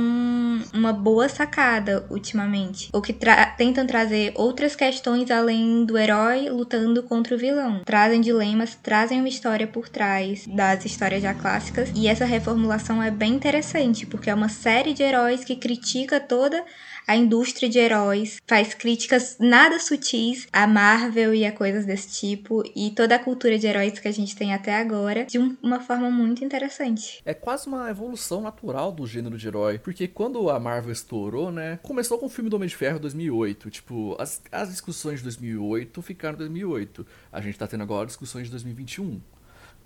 uma boa sacada ultimamente, ou que tra tentam trazer outras questões além do herói lutando contra o vilão. Trazem dilemas, trazem uma história por trás das histórias já clássicas e essa reformulação é bem interessante porque é uma série de heróis que critica toda a indústria de heróis, faz críticas nada sutis à Marvel e a coisas desse tipo e toda a cultura de heróis que a gente tem até agora de uma forma muito interessante. É quase uma evolução natural do gênero de herói, porque quando a Marvel estourou, né, começou com o filme do Homem de Ferro 2008, tipo, as, as discussões de 2008 ficaram em 2008. A gente tá tendo agora discussões de 2021.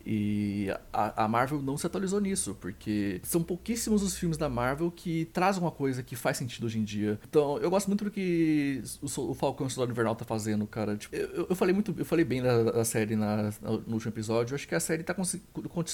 E a, a, Marvel não se atualizou nisso, porque são pouquíssimos os filmes da Marvel que trazem uma coisa que faz sentido hoje em dia. Então, eu gosto muito do que o, o Falcão e o Soldado Invernal tá fazendo, cara. Tipo, eu, eu, falei muito, eu falei bem da, da série na, no último episódio. Eu acho que a série tá cons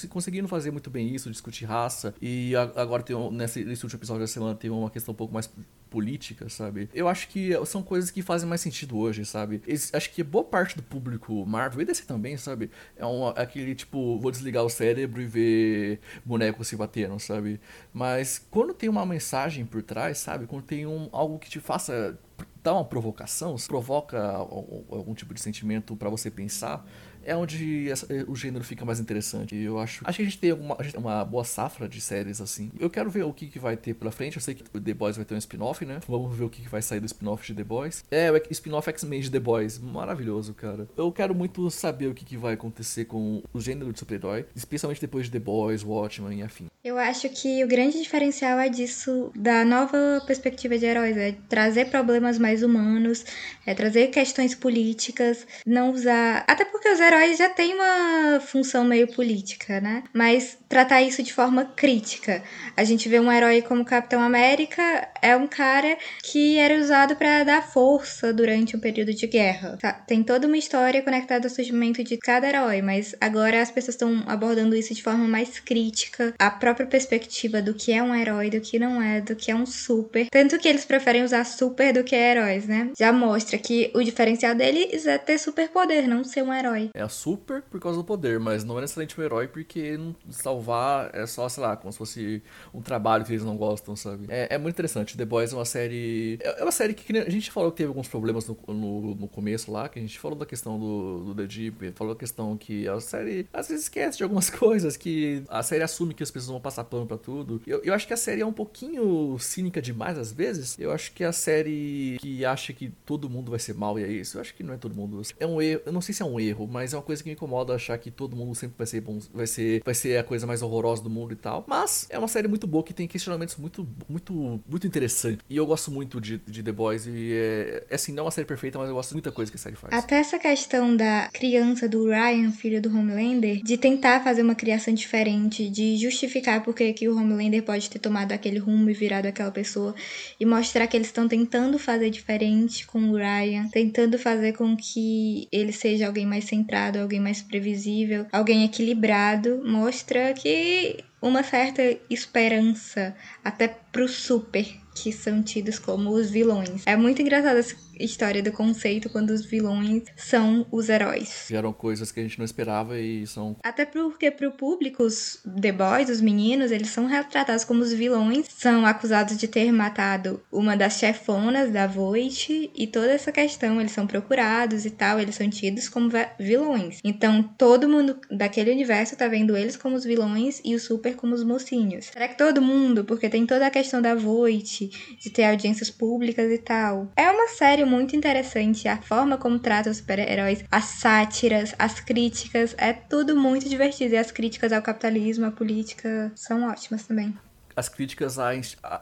conseguindo fazer muito bem isso, discutir raça. E agora tem nesse, nesse último episódio da semana tem uma questão um pouco mais política, sabe? Eu acho que são coisas que fazem mais sentido hoje, sabe? Acho que boa parte do público Marvel e DC também, sabe? É um, aquele tipo, vou desligar o cérebro e ver bonecos se batendo, sabe? Mas quando tem uma mensagem por trás, sabe? Quando tem um, algo que te faça dar uma provocação, provoca algum, algum tipo de sentimento para você pensar, é onde essa, o gênero fica mais interessante. E eu acho. Acho que a gente tem gente tem uma boa safra de séries assim. Eu quero ver o que, que vai ter pela frente. Eu sei que The Boys vai ter um spin-off, né? Vamos ver o que, que vai sair do spin-off de The Boys. É, o spin-off X-Men de The Boys. Maravilhoso, cara. Eu quero muito saber o que, que vai acontecer com o gênero de super-herói, especialmente depois de The Boys, Watchmen e afim. Eu acho que o grande diferencial é disso, da nova perspectiva de heróis, é trazer problemas mais humanos, é trazer questões políticas, não usar. Até porque os heróis já têm uma função meio política, né? Mas tratar isso de forma crítica. A gente vê um herói como Capitão América, é um cara que era usado para dar força durante um período de guerra. Tá? Tem toda uma história conectada ao surgimento de cada herói, mas agora as pessoas estão abordando isso de forma mais crítica. A própria perspectiva do que é um herói, do que não é, do que é um super. Tanto que eles preferem usar super do que heróis, né? Já mostra que o diferencial deles é ter superpoder, não ser um herói. É super por causa do poder, mas não é necessariamente um herói porque salvar é só, sei lá, como se fosse um trabalho que eles não gostam, sabe? É, é muito interessante. The Boys é uma série. É, é uma série que a gente falou que teve alguns problemas no, no, no começo lá, que a gente falou da questão do, do The Deep, falou da questão que a série às vezes esquece de algumas coisas, que a série assume que as pessoas vão passar pano pra tudo. Eu, eu acho que a série é um pouquinho cínica demais às vezes. Eu acho que a série que acha que todo mundo vai ser mal e é isso. Eu acho que não é todo mundo. É um erro. Eu não sei se é um erro, mas é uma coisa que me incomoda achar que todo mundo sempre vai ser bom. Vai ser, vai ser a coisa mais horrorosa do mundo e tal. Mas é uma série muito boa que tem questionamentos muito, muito, muito interessantes. E eu gosto muito de, de The Boys. E é, é assim, não é uma série perfeita, mas eu gosto de muita coisa que a série faz. Até essa questão da criança do Ryan, filho do Homelander, de tentar fazer uma criação diferente, de justificar porque que o Homelander pode ter tomado aquele rumo e virado aquela pessoa, e mostrar que eles estão tentando fazer diferente com o Ryan, tentando fazer com que ele seja alguém mais centrado, alguém mais previsível, alguém equilibrado, mostra que uma certa esperança até pro super que são tidos como os vilões. É muito engraçado essa história do conceito quando os vilões são os heróis. Vieram coisas que a gente não esperava e são. Até porque pro público, os The Boys, os meninos, eles são retratados como os vilões, são acusados de ter matado uma das chefonas da Voight e toda essa questão, eles são procurados e tal, eles são tidos como vilões. Então todo mundo daquele universo tá vendo eles como os vilões e o Super como os mocinhos. Será que todo mundo? Porque tem toda a questão da Voight, de ter audiências públicas e tal. É uma série muito interessante, a forma como trata os super-heróis, as sátiras, as críticas, é tudo muito divertido. E as críticas ao capitalismo, à política, são ótimas também as críticas à,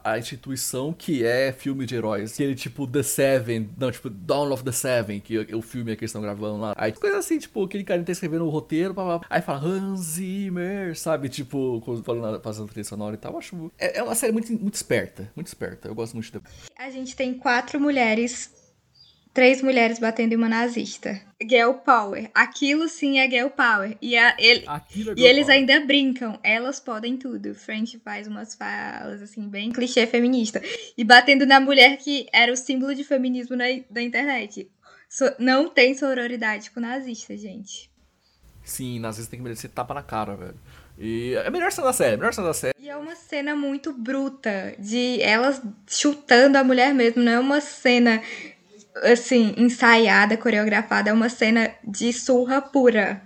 à, instituição que é filme de heróis. Aquele tipo The Seven, não, tipo Dawn of the Seven, que é o filme que eles estão gravando lá. Aí coisa assim, tipo, aquele cara tá escrevendo o roteiro, blá, blá, aí fala Hans Zimmer, sabe? Tipo, falando, fazendo trilha sonora e tal. Eu acho. É, é uma série muito, muito esperta, muito esperta. Eu gosto muito de. A gente tem quatro mulheres três mulheres batendo em uma nazista. Girl Power. Aquilo sim é Girl Power. E, a, ele, é e eles power. ainda brincam. Elas podem tudo. French faz umas falas, assim, bem clichê feminista. E batendo na mulher que era o símbolo de feminismo na, da internet. So, não tem sororidade com nazista, gente. Sim, nazista tem que merecer tapa na cara, velho. E é a melhor cena da série, melhor cena da série. E é uma cena muito bruta, de elas chutando a mulher mesmo, não é uma cena assim, ensaiada, coreografada, é uma cena de surra pura.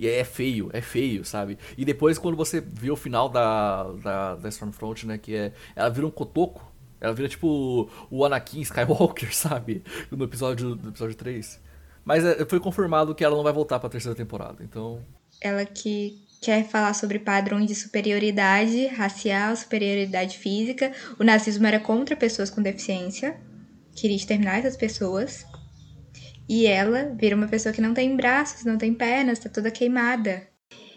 E é feio, é feio, sabe? E depois, quando você vê o final da, da, da Stormfront, né? Que é. Ela vira um cotoco. Ela vira tipo o Anakin Skywalker, sabe? No episódio, no episódio 3. Mas é, foi confirmado que ela não vai voltar pra terceira temporada, então. Ela que quer falar sobre padrões de superioridade racial, superioridade física. O nazismo era contra pessoas com deficiência queria exterminar essas pessoas. E ela vira uma pessoa que não tem braços, não tem pernas, tá toda queimada.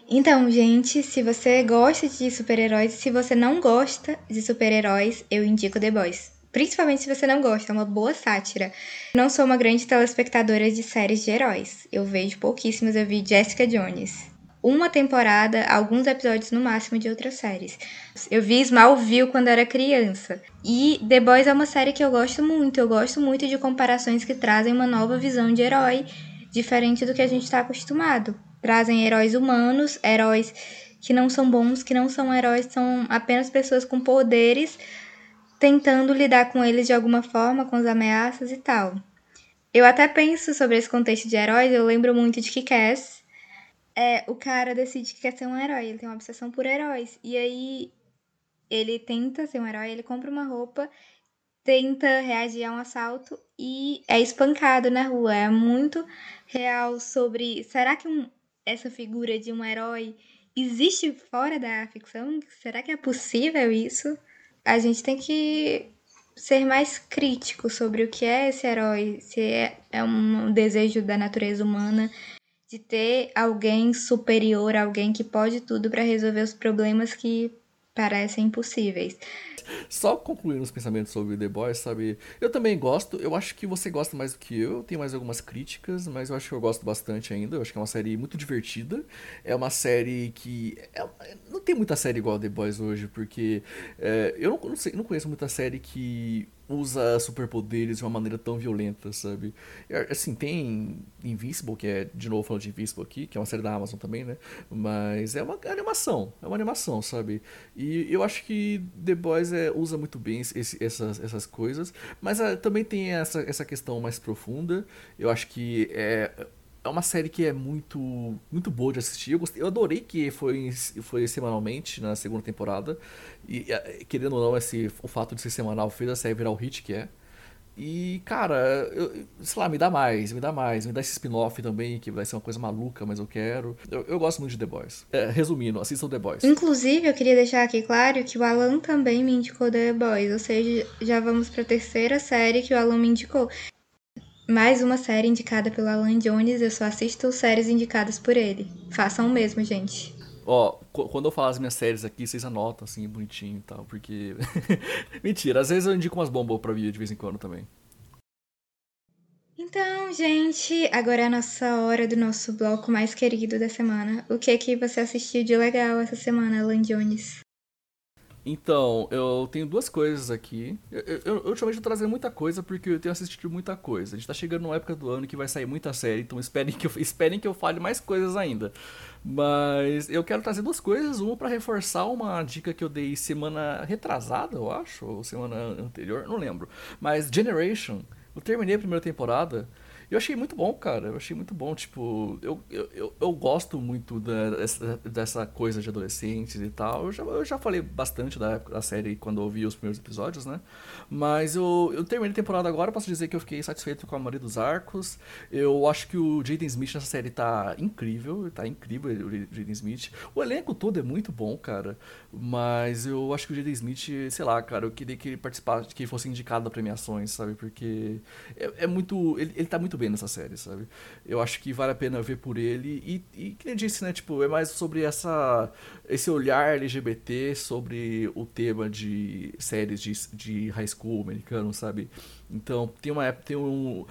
Então, gente, se você gosta de super-heróis, se você não gosta de super-heróis, eu indico The Boys. Principalmente se você não gosta, é uma boa sátira. Não sou uma grande telespectadora de séries de heróis. Eu vejo pouquíssimas, eu vi Jessica Jones uma temporada, alguns episódios no máximo de outras séries. Eu vi Smallville quando era criança. E The Boys é uma série que eu gosto muito. Eu gosto muito de comparações que trazem uma nova visão de herói, diferente do que a gente está acostumado. Trazem heróis humanos, heróis que não são bons, que não são heróis, são apenas pessoas com poderes tentando lidar com eles de alguma forma, com as ameaças e tal. Eu até penso sobre esse contexto de heróis, eu lembro muito de Kick-Ass, É, o cara decide que quer ser um herói, ele tem uma obsessão por heróis. E aí ele tenta ser um herói, ele compra uma roupa, tenta reagir a um assalto e é espancado na rua. É muito real sobre. Será que um, essa figura de um herói existe fora da ficção? Será que é possível isso? A gente tem que ser mais crítico sobre o que é esse herói, se é, é um desejo da natureza humana de ter alguém superior, alguém que pode tudo para resolver os problemas que parecem impossíveis. Só concluindo os pensamentos sobre The Boys, sabe? Eu também gosto, eu acho que você gosta mais do que eu, tem mais algumas críticas, mas eu acho que eu gosto bastante ainda. Eu acho que é uma série muito divertida. É uma série que. É, não tem muita série igual a The Boys hoje, porque é, eu não, não, sei, não conheço muita série que usa superpoderes de uma maneira tão violenta, sabe? Assim, tem Invincible, que é, de novo falando de Invincible aqui, que é uma série da Amazon também, né? Mas é uma animação, é uma animação, sabe? E eu acho que The Boys é, usa muito bem esse, essas, essas coisas, mas uh, também tem essa, essa questão mais profunda. Eu acho que é é uma série que é muito muito boa de assistir. Eu, gostei, eu adorei que foi, foi semanalmente na segunda temporada. E querendo ou não, esse, o fato de ser semanal fez a série virar o hit que é. E, cara, eu, sei lá, me dá mais, me dá mais, me dá esse spin-off também, que vai ser uma coisa maluca, mas eu quero. Eu, eu gosto muito de The Boys. É, resumindo, assistam The Boys. Inclusive, eu queria deixar aqui claro que o Alan também me indicou The Boys, ou seja, já vamos pra terceira série que o Alan me indicou. Mais uma série indicada pelo Alan Jones, eu só assisto séries indicadas por ele. Façam o mesmo, gente. Ó, quando eu falar as minhas séries aqui, vocês anotam assim, bonitinho e tal, porque. Mentira, às vezes eu indico umas bombas pra vir de vez em quando também. Então, gente, agora é a nossa hora do nosso bloco mais querido da semana. O que é que você assistiu de legal essa semana, Alan Jones? Então, eu tenho duas coisas aqui. Eu, eu, eu ultimamente vou trazer muita coisa porque eu tenho assistido muita coisa. A gente tá chegando numa época do ano que vai sair muita série, então esperem que eu, esperem que eu fale mais coisas ainda. Mas eu quero trazer duas coisas. Uma para reforçar uma dica que eu dei semana retrasada, eu acho, ou semana anterior, não lembro. Mas Generation, eu terminei a primeira temporada. Eu achei muito bom, cara. Eu achei muito bom. Tipo, eu, eu, eu, gosto muito da, dessa, dessa coisa de adolescentes e tal. Eu já, eu já falei bastante da, da série quando eu vi os primeiros episódios, né? Mas eu, eu terminei a temporada agora. Posso dizer que eu fiquei satisfeito com a maioria dos arcos. Eu acho que o Jaden Smith nessa série tá incrível. Tá incrível o Jaden Smith. O elenco todo é muito bom, cara. Mas eu acho que o Jaden Smith, sei lá, cara, eu queria que ele participasse, que ele fosse indicado a premiações, sabe? Porque é, é muito. Ele, ele tá muito muito bem nessa série, sabe? Eu acho que vale a pena ver por ele. E, e que nem disse, né? Tipo, é mais sobre essa, esse olhar LGBT sobre o tema de séries de, de high school americano, sabe? Então, tem uma tem um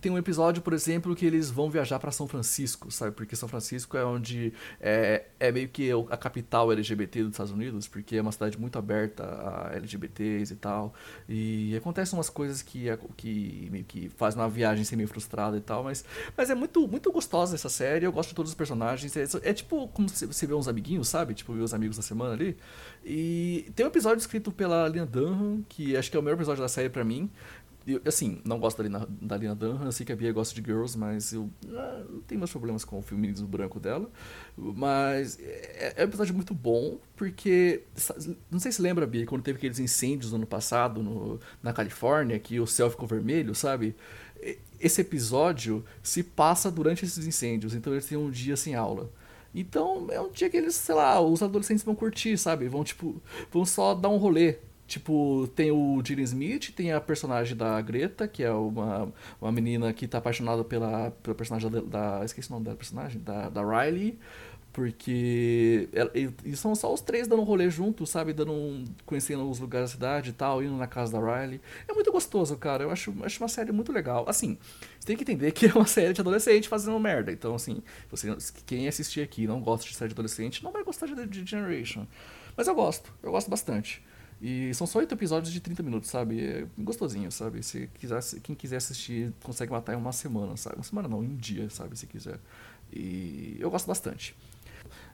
tem um episódio, por exemplo, que eles vão viajar para São Francisco, sabe? Porque São Francisco é onde é, é meio que a capital LGBT dos Estados Unidos, porque é uma cidade muito aberta a LGBTs e tal. E acontecem umas coisas que, que meio que fazem uma viagem ser meio frustrada e tal, mas, mas é muito, muito gostosa essa série. Eu gosto de todos os personagens. É, é tipo como você vê uns amiguinhos, sabe? Tipo, os amigos da semana ali. E tem um episódio escrito pela Lina Dunham, que acho que é o melhor episódio da série para mim, eu, assim, não gosto da Lina, da Lina Dunham, eu sei que a Bia gosta de Girls, mas eu ah, não tenho meus problemas com o feminismo branco dela. Mas é, é um episódio muito bom, porque. Não sei se lembra, Bia, quando teve aqueles incêndios no ano passado no, na Califórnia, que o céu ficou vermelho, sabe? Esse episódio se passa durante esses incêndios, então eles têm um dia sem aula. Então é um dia que eles, sei lá, os adolescentes vão curtir, sabe? Vão, tipo, vão só dar um rolê Tipo, tem o Jiren Smith, tem a personagem da Greta, que é uma, uma menina que tá apaixonada pela, pela personagem da, da. Esqueci o nome da personagem, da, da Riley. Porque ela, e são só os três dando um rolê juntos, sabe? Dando um, conhecendo os lugares da cidade e tal, indo na casa da Riley. É muito gostoso, cara. Eu acho, acho uma série muito legal. Assim, você tem que entender que é uma série de adolescente fazendo merda. Então, assim, você, quem assistir aqui e não gosta de série de adolescente, não vai gostar de, de Generation. Mas eu gosto, eu gosto bastante. E são só oito episódios de 30 minutos, sabe? É gostosinho, sabe? Se quiser, quem quiser assistir, consegue matar em uma semana, sabe? Uma semana não, em um dia, sabe? Se quiser. E eu gosto bastante.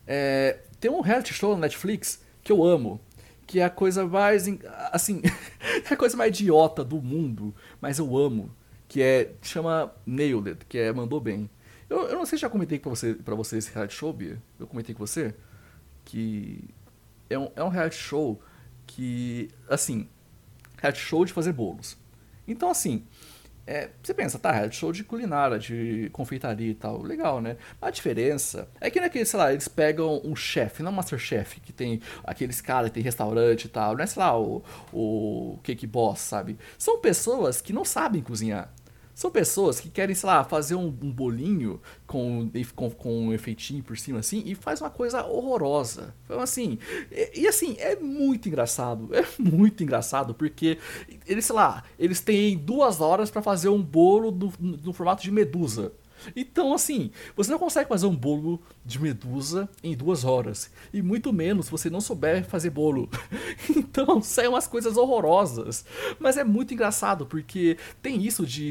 É, tem um reality show na Netflix que eu amo, que é a coisa mais. Assim, é a coisa mais idiota do mundo, mas eu amo. Que é. chama Nailed que é Mandou Bem. Eu, eu não sei se já comentei pra você, pra você esse reality show, Bia. Eu comentei com você que é um, é um reality show que, assim, reality show de fazer bolos. Então, assim, é, você pensa, tá, reality show de culinária, de confeitaria e tal, legal, né? A diferença é que não é que, sei lá, eles pegam um chefe, não um masterchef, que tem aqueles caras que tem restaurante e tal, não é, sei lá, o, o Cake Boss, sabe? São pessoas que não sabem cozinhar. São pessoas que querem, sei lá, fazer um, um bolinho com, com, com, um efeitinho por cima assim e faz uma coisa horrorosa. Então, assim, e, e, assim, é muito engraçado. É muito engraçado porque eles, sei lá, eles têm duas horas para fazer um bolo no, no formato de medusa. Então, assim, você não consegue fazer um bolo de medusa em duas horas. E muito menos você não souber fazer bolo. então, saem umas coisas horrorosas. Mas é muito engraçado, porque tem isso de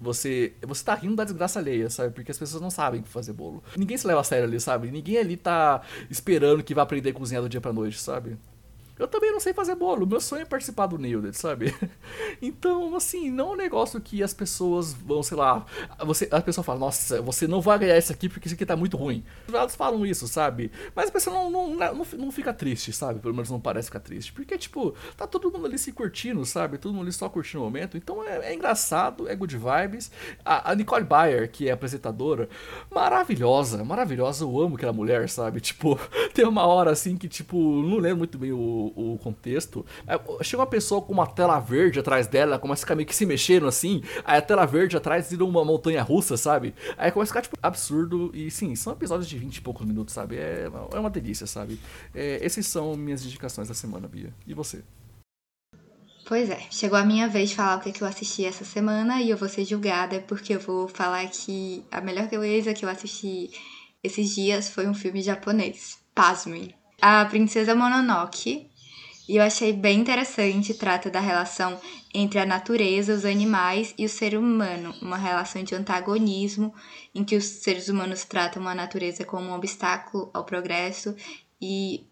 você você tá rindo da desgraça alheia, sabe? Porque as pessoas não sabem fazer bolo. Ninguém se leva a sério ali, sabe? Ninguém ali tá esperando que vai aprender a cozinhar do dia pra noite, sabe? Eu também não sei fazer bolo. Meu sonho é participar do Nailed, sabe? Então, assim, não é um negócio que as pessoas vão, sei lá. Você, a pessoa fala, nossa, você não vai ganhar isso aqui porque isso aqui tá muito ruim. Elas falam isso, sabe? Mas a pessoa não, não, não, não fica triste, sabe? Pelo menos não parece ficar triste. Porque, tipo, tá todo mundo ali se curtindo, sabe? Todo mundo ali só curtindo o momento. Então é, é engraçado, é good vibes. A, a Nicole Bayer, que é apresentadora, maravilhosa, maravilhosa. Eu amo aquela mulher, sabe? Tipo, tem uma hora assim que, tipo, não lembro muito bem o o, contexto. Chega uma pessoa com uma tela verde atrás dela, começa a ficar meio que se mexendo assim, aí a tela verde atrás vira uma montanha russa, sabe? Aí começa a ficar, tipo, absurdo. E sim, são episódios de 20 e poucos minutos, sabe? É, é uma delícia, sabe? É, esses são minhas indicações da semana, Bia. E você? Pois é, chegou a minha vez de falar o que, que eu assisti essa semana e eu vou ser julgada porque eu vou falar que a melhor coisa que eu assisti esses dias foi um filme japonês. Pasmem. A Princesa Mononoke, e eu achei bem interessante, trata da relação entre a natureza, os animais e o ser humano, uma relação de antagonismo em que os seres humanos tratam a natureza como um obstáculo ao progresso e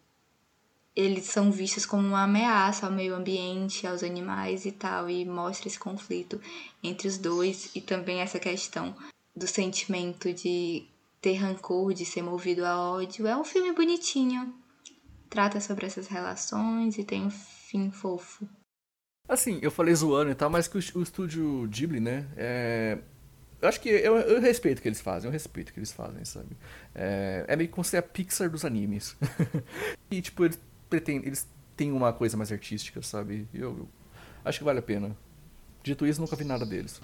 eles são vistos como uma ameaça ao meio ambiente, aos animais e tal, e mostra esse conflito entre os dois. E também essa questão do sentimento de ter rancor, de ser movido a ódio. É um filme bonitinho, trata sobre essas relações e tem um fim fofo. Assim, eu falei zoando e tal, mas que o, o estúdio Ghibli, né, é... Eu acho que eu, eu, respeito o que eles fazem, eu respeito o que eles fazem, sabe? É, é meio como se a Pixar dos animes. e, tipo, eles pretendem, eles têm uma coisa mais artística, sabe? Eu, eu acho que vale a pena. Dito isso, nunca vi nada deles.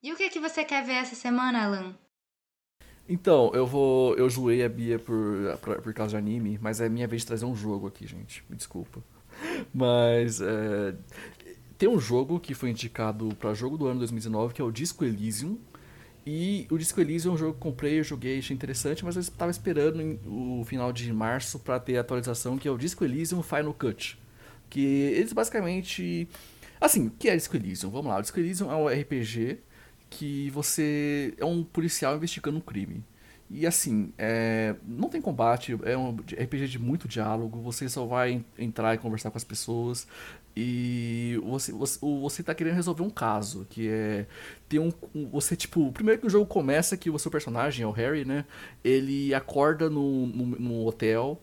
E o que, é que você quer ver essa semana, Alan? Então, eu vou. Eu zoei a Bia por, por, por, causa de anime, mas é minha vez de trazer um jogo aqui, gente. Me desculpa. Mas. É, tem um jogo que foi indicado para jogo do ano 2019, que é o Disco Elysium. E o Disco Elysium é um jogo que eu comprei, eu joguei, achei interessante, mas eu estava esperando o final de março para ter a atualização, que é o Disco Elysium Final Cut. Que eles basicamente. Assim, o que é Disco Elysium? Vamos lá, o Disco Elysium é um RPG que você é um policial investigando um crime. E assim, é, não tem combate, é um RPG de muito diálogo, você só vai entrar e conversar com as pessoas. E você, você, você tá querendo resolver um caso, que é. Tem um. Você, tipo, primeiro que o jogo começa, que o seu personagem é o Harry, né? Ele acorda no, no, no hotel,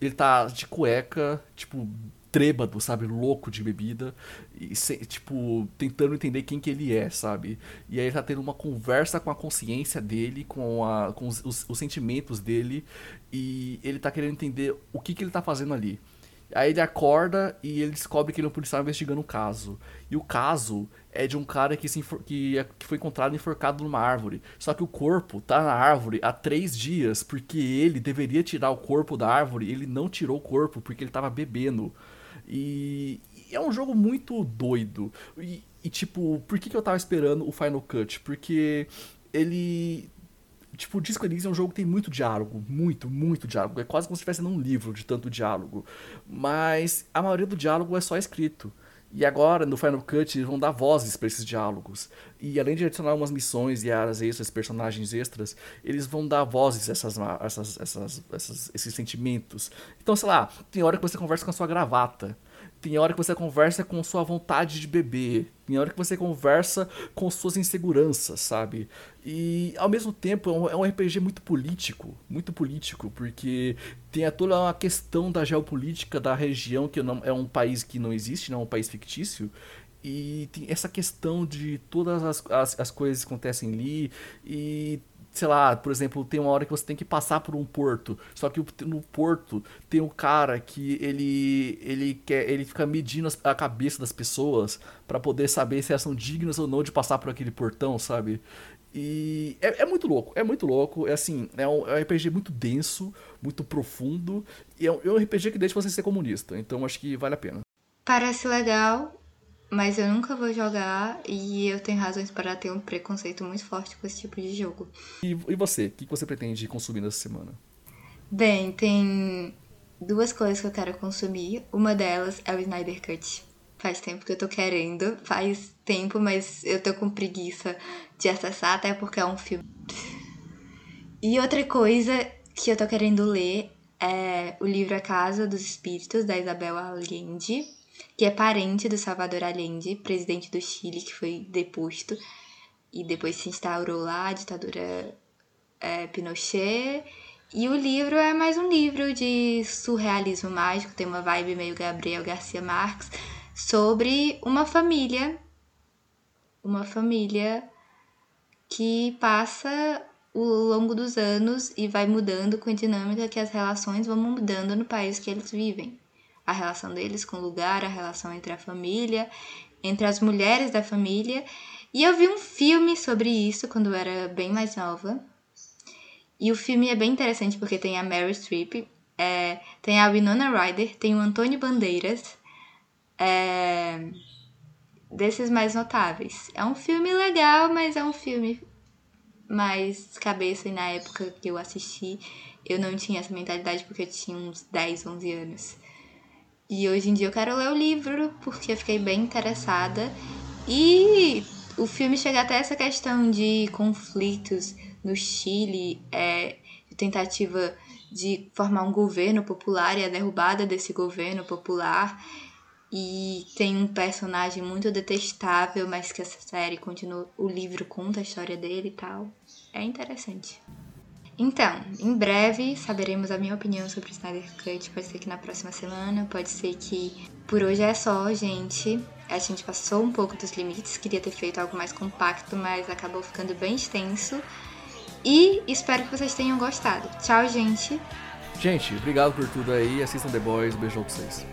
ele tá de cueca, tipo, trêbado, sabe? Louco de bebida. E, tipo, tentando entender quem que ele é, sabe? E aí ele tá tendo uma conversa com a consciência dele, com, a, com os, os, os sentimentos dele. E ele tá querendo entender o que, que ele tá fazendo ali. Aí ele acorda e ele descobre que ele é um policial investigando um caso. E o caso é de um cara que, se que, é, que foi encontrado enforcado numa árvore. Só que o corpo tá na árvore há três dias, porque ele deveria tirar o corpo da árvore, ele não tirou o corpo porque ele tava bebendo. E, e é um jogo muito doido. E, e, tipo, por que, que eu tava esperando o Final Cut? Porque ele. Tipo, o Disco Elysium é um jogo que tem muito diálogo, muito, muito diálogo. É quase como se estivesse num livro de tanto diálogo. Mas a maioria do diálogo é só escrito. E agora, no Final Cut, eles vão dar vozes para esses diálogos. E além de adicionar umas missões e áreas extras, personagens extras, eles vão dar vozes a essas, essas, essas, esses sentimentos. Então, sei lá, tem hora que você conversa com a sua gravata. Tem hora que você conversa com sua vontade de beber, tem hora que você conversa com suas inseguranças, sabe? E ao mesmo tempo é um, RPG é muito político, muito político, porque tem toda uma questão da geopolítica da região, que não, é um país que não existe, não é um país fictício, e tem essa questão de todas as, as, as coisas que acontecem ali, e sei lá, por exemplo, tem uma hora que você tem que passar por um porto. Só que no porto tem um cara que ele ele quer ele fica medindo a cabeça das pessoas para poder saber se elas são dignas ou não de passar por aquele portão, sabe? E é, é muito louco, é muito louco. É assim, é um, é um RPG muito denso, muito profundo. E é um, é um RPG que deixa você ser comunista. Então acho que vale a pena. Parece legal. Mas eu nunca vou jogar e eu tenho razões para ter um preconceito muito forte com esse tipo de jogo. E, e você? O que você pretende consumir nessa semana? Bem, tem duas coisas que eu quero consumir. Uma delas é o Snyder Cut. Faz tempo que eu tô querendo, faz tempo, mas eu tô com preguiça de acessar, até porque é um filme. E outra coisa que eu tô querendo ler é o livro A Casa dos Espíritos, da Isabel Allende que é parente do Salvador Allende, presidente do Chile, que foi deposto e depois se instaurou lá a ditadura é, Pinochet. E o livro é mais um livro de surrealismo mágico, tem uma vibe meio Gabriel Garcia Marques, sobre uma família, uma família que passa o longo dos anos e vai mudando com a dinâmica que as relações vão mudando no país que eles vivem a relação deles com o lugar, a relação entre a família, entre as mulheres da família. E eu vi um filme sobre isso quando eu era bem mais nova. E o filme é bem interessante porque tem a Mary Streep, é, tem a Winona Ryder, tem o Antônio Bandeiras, é, desses mais notáveis. É um filme legal, mas é um filme mais cabeça e na época que eu assisti eu não tinha essa mentalidade porque eu tinha uns 10, 11 anos. E hoje em dia eu quero ler o livro porque eu fiquei bem interessada. E o filme chega até essa questão de conflitos no Chile, é, tentativa de formar um governo popular e a derrubada desse governo popular. E tem um personagem muito detestável, mas que essa série continua. O livro conta a história dele e tal. É interessante. Então, em breve saberemos a minha opinião sobre o Snyder Cut. Pode ser que na próxima semana, pode ser que por hoje é só, gente. A gente passou um pouco dos limites, queria ter feito algo mais compacto, mas acabou ficando bem extenso. E espero que vocês tenham gostado. Tchau, gente. Gente, obrigado por tudo aí. Assistam The Boys. Beijão pra vocês.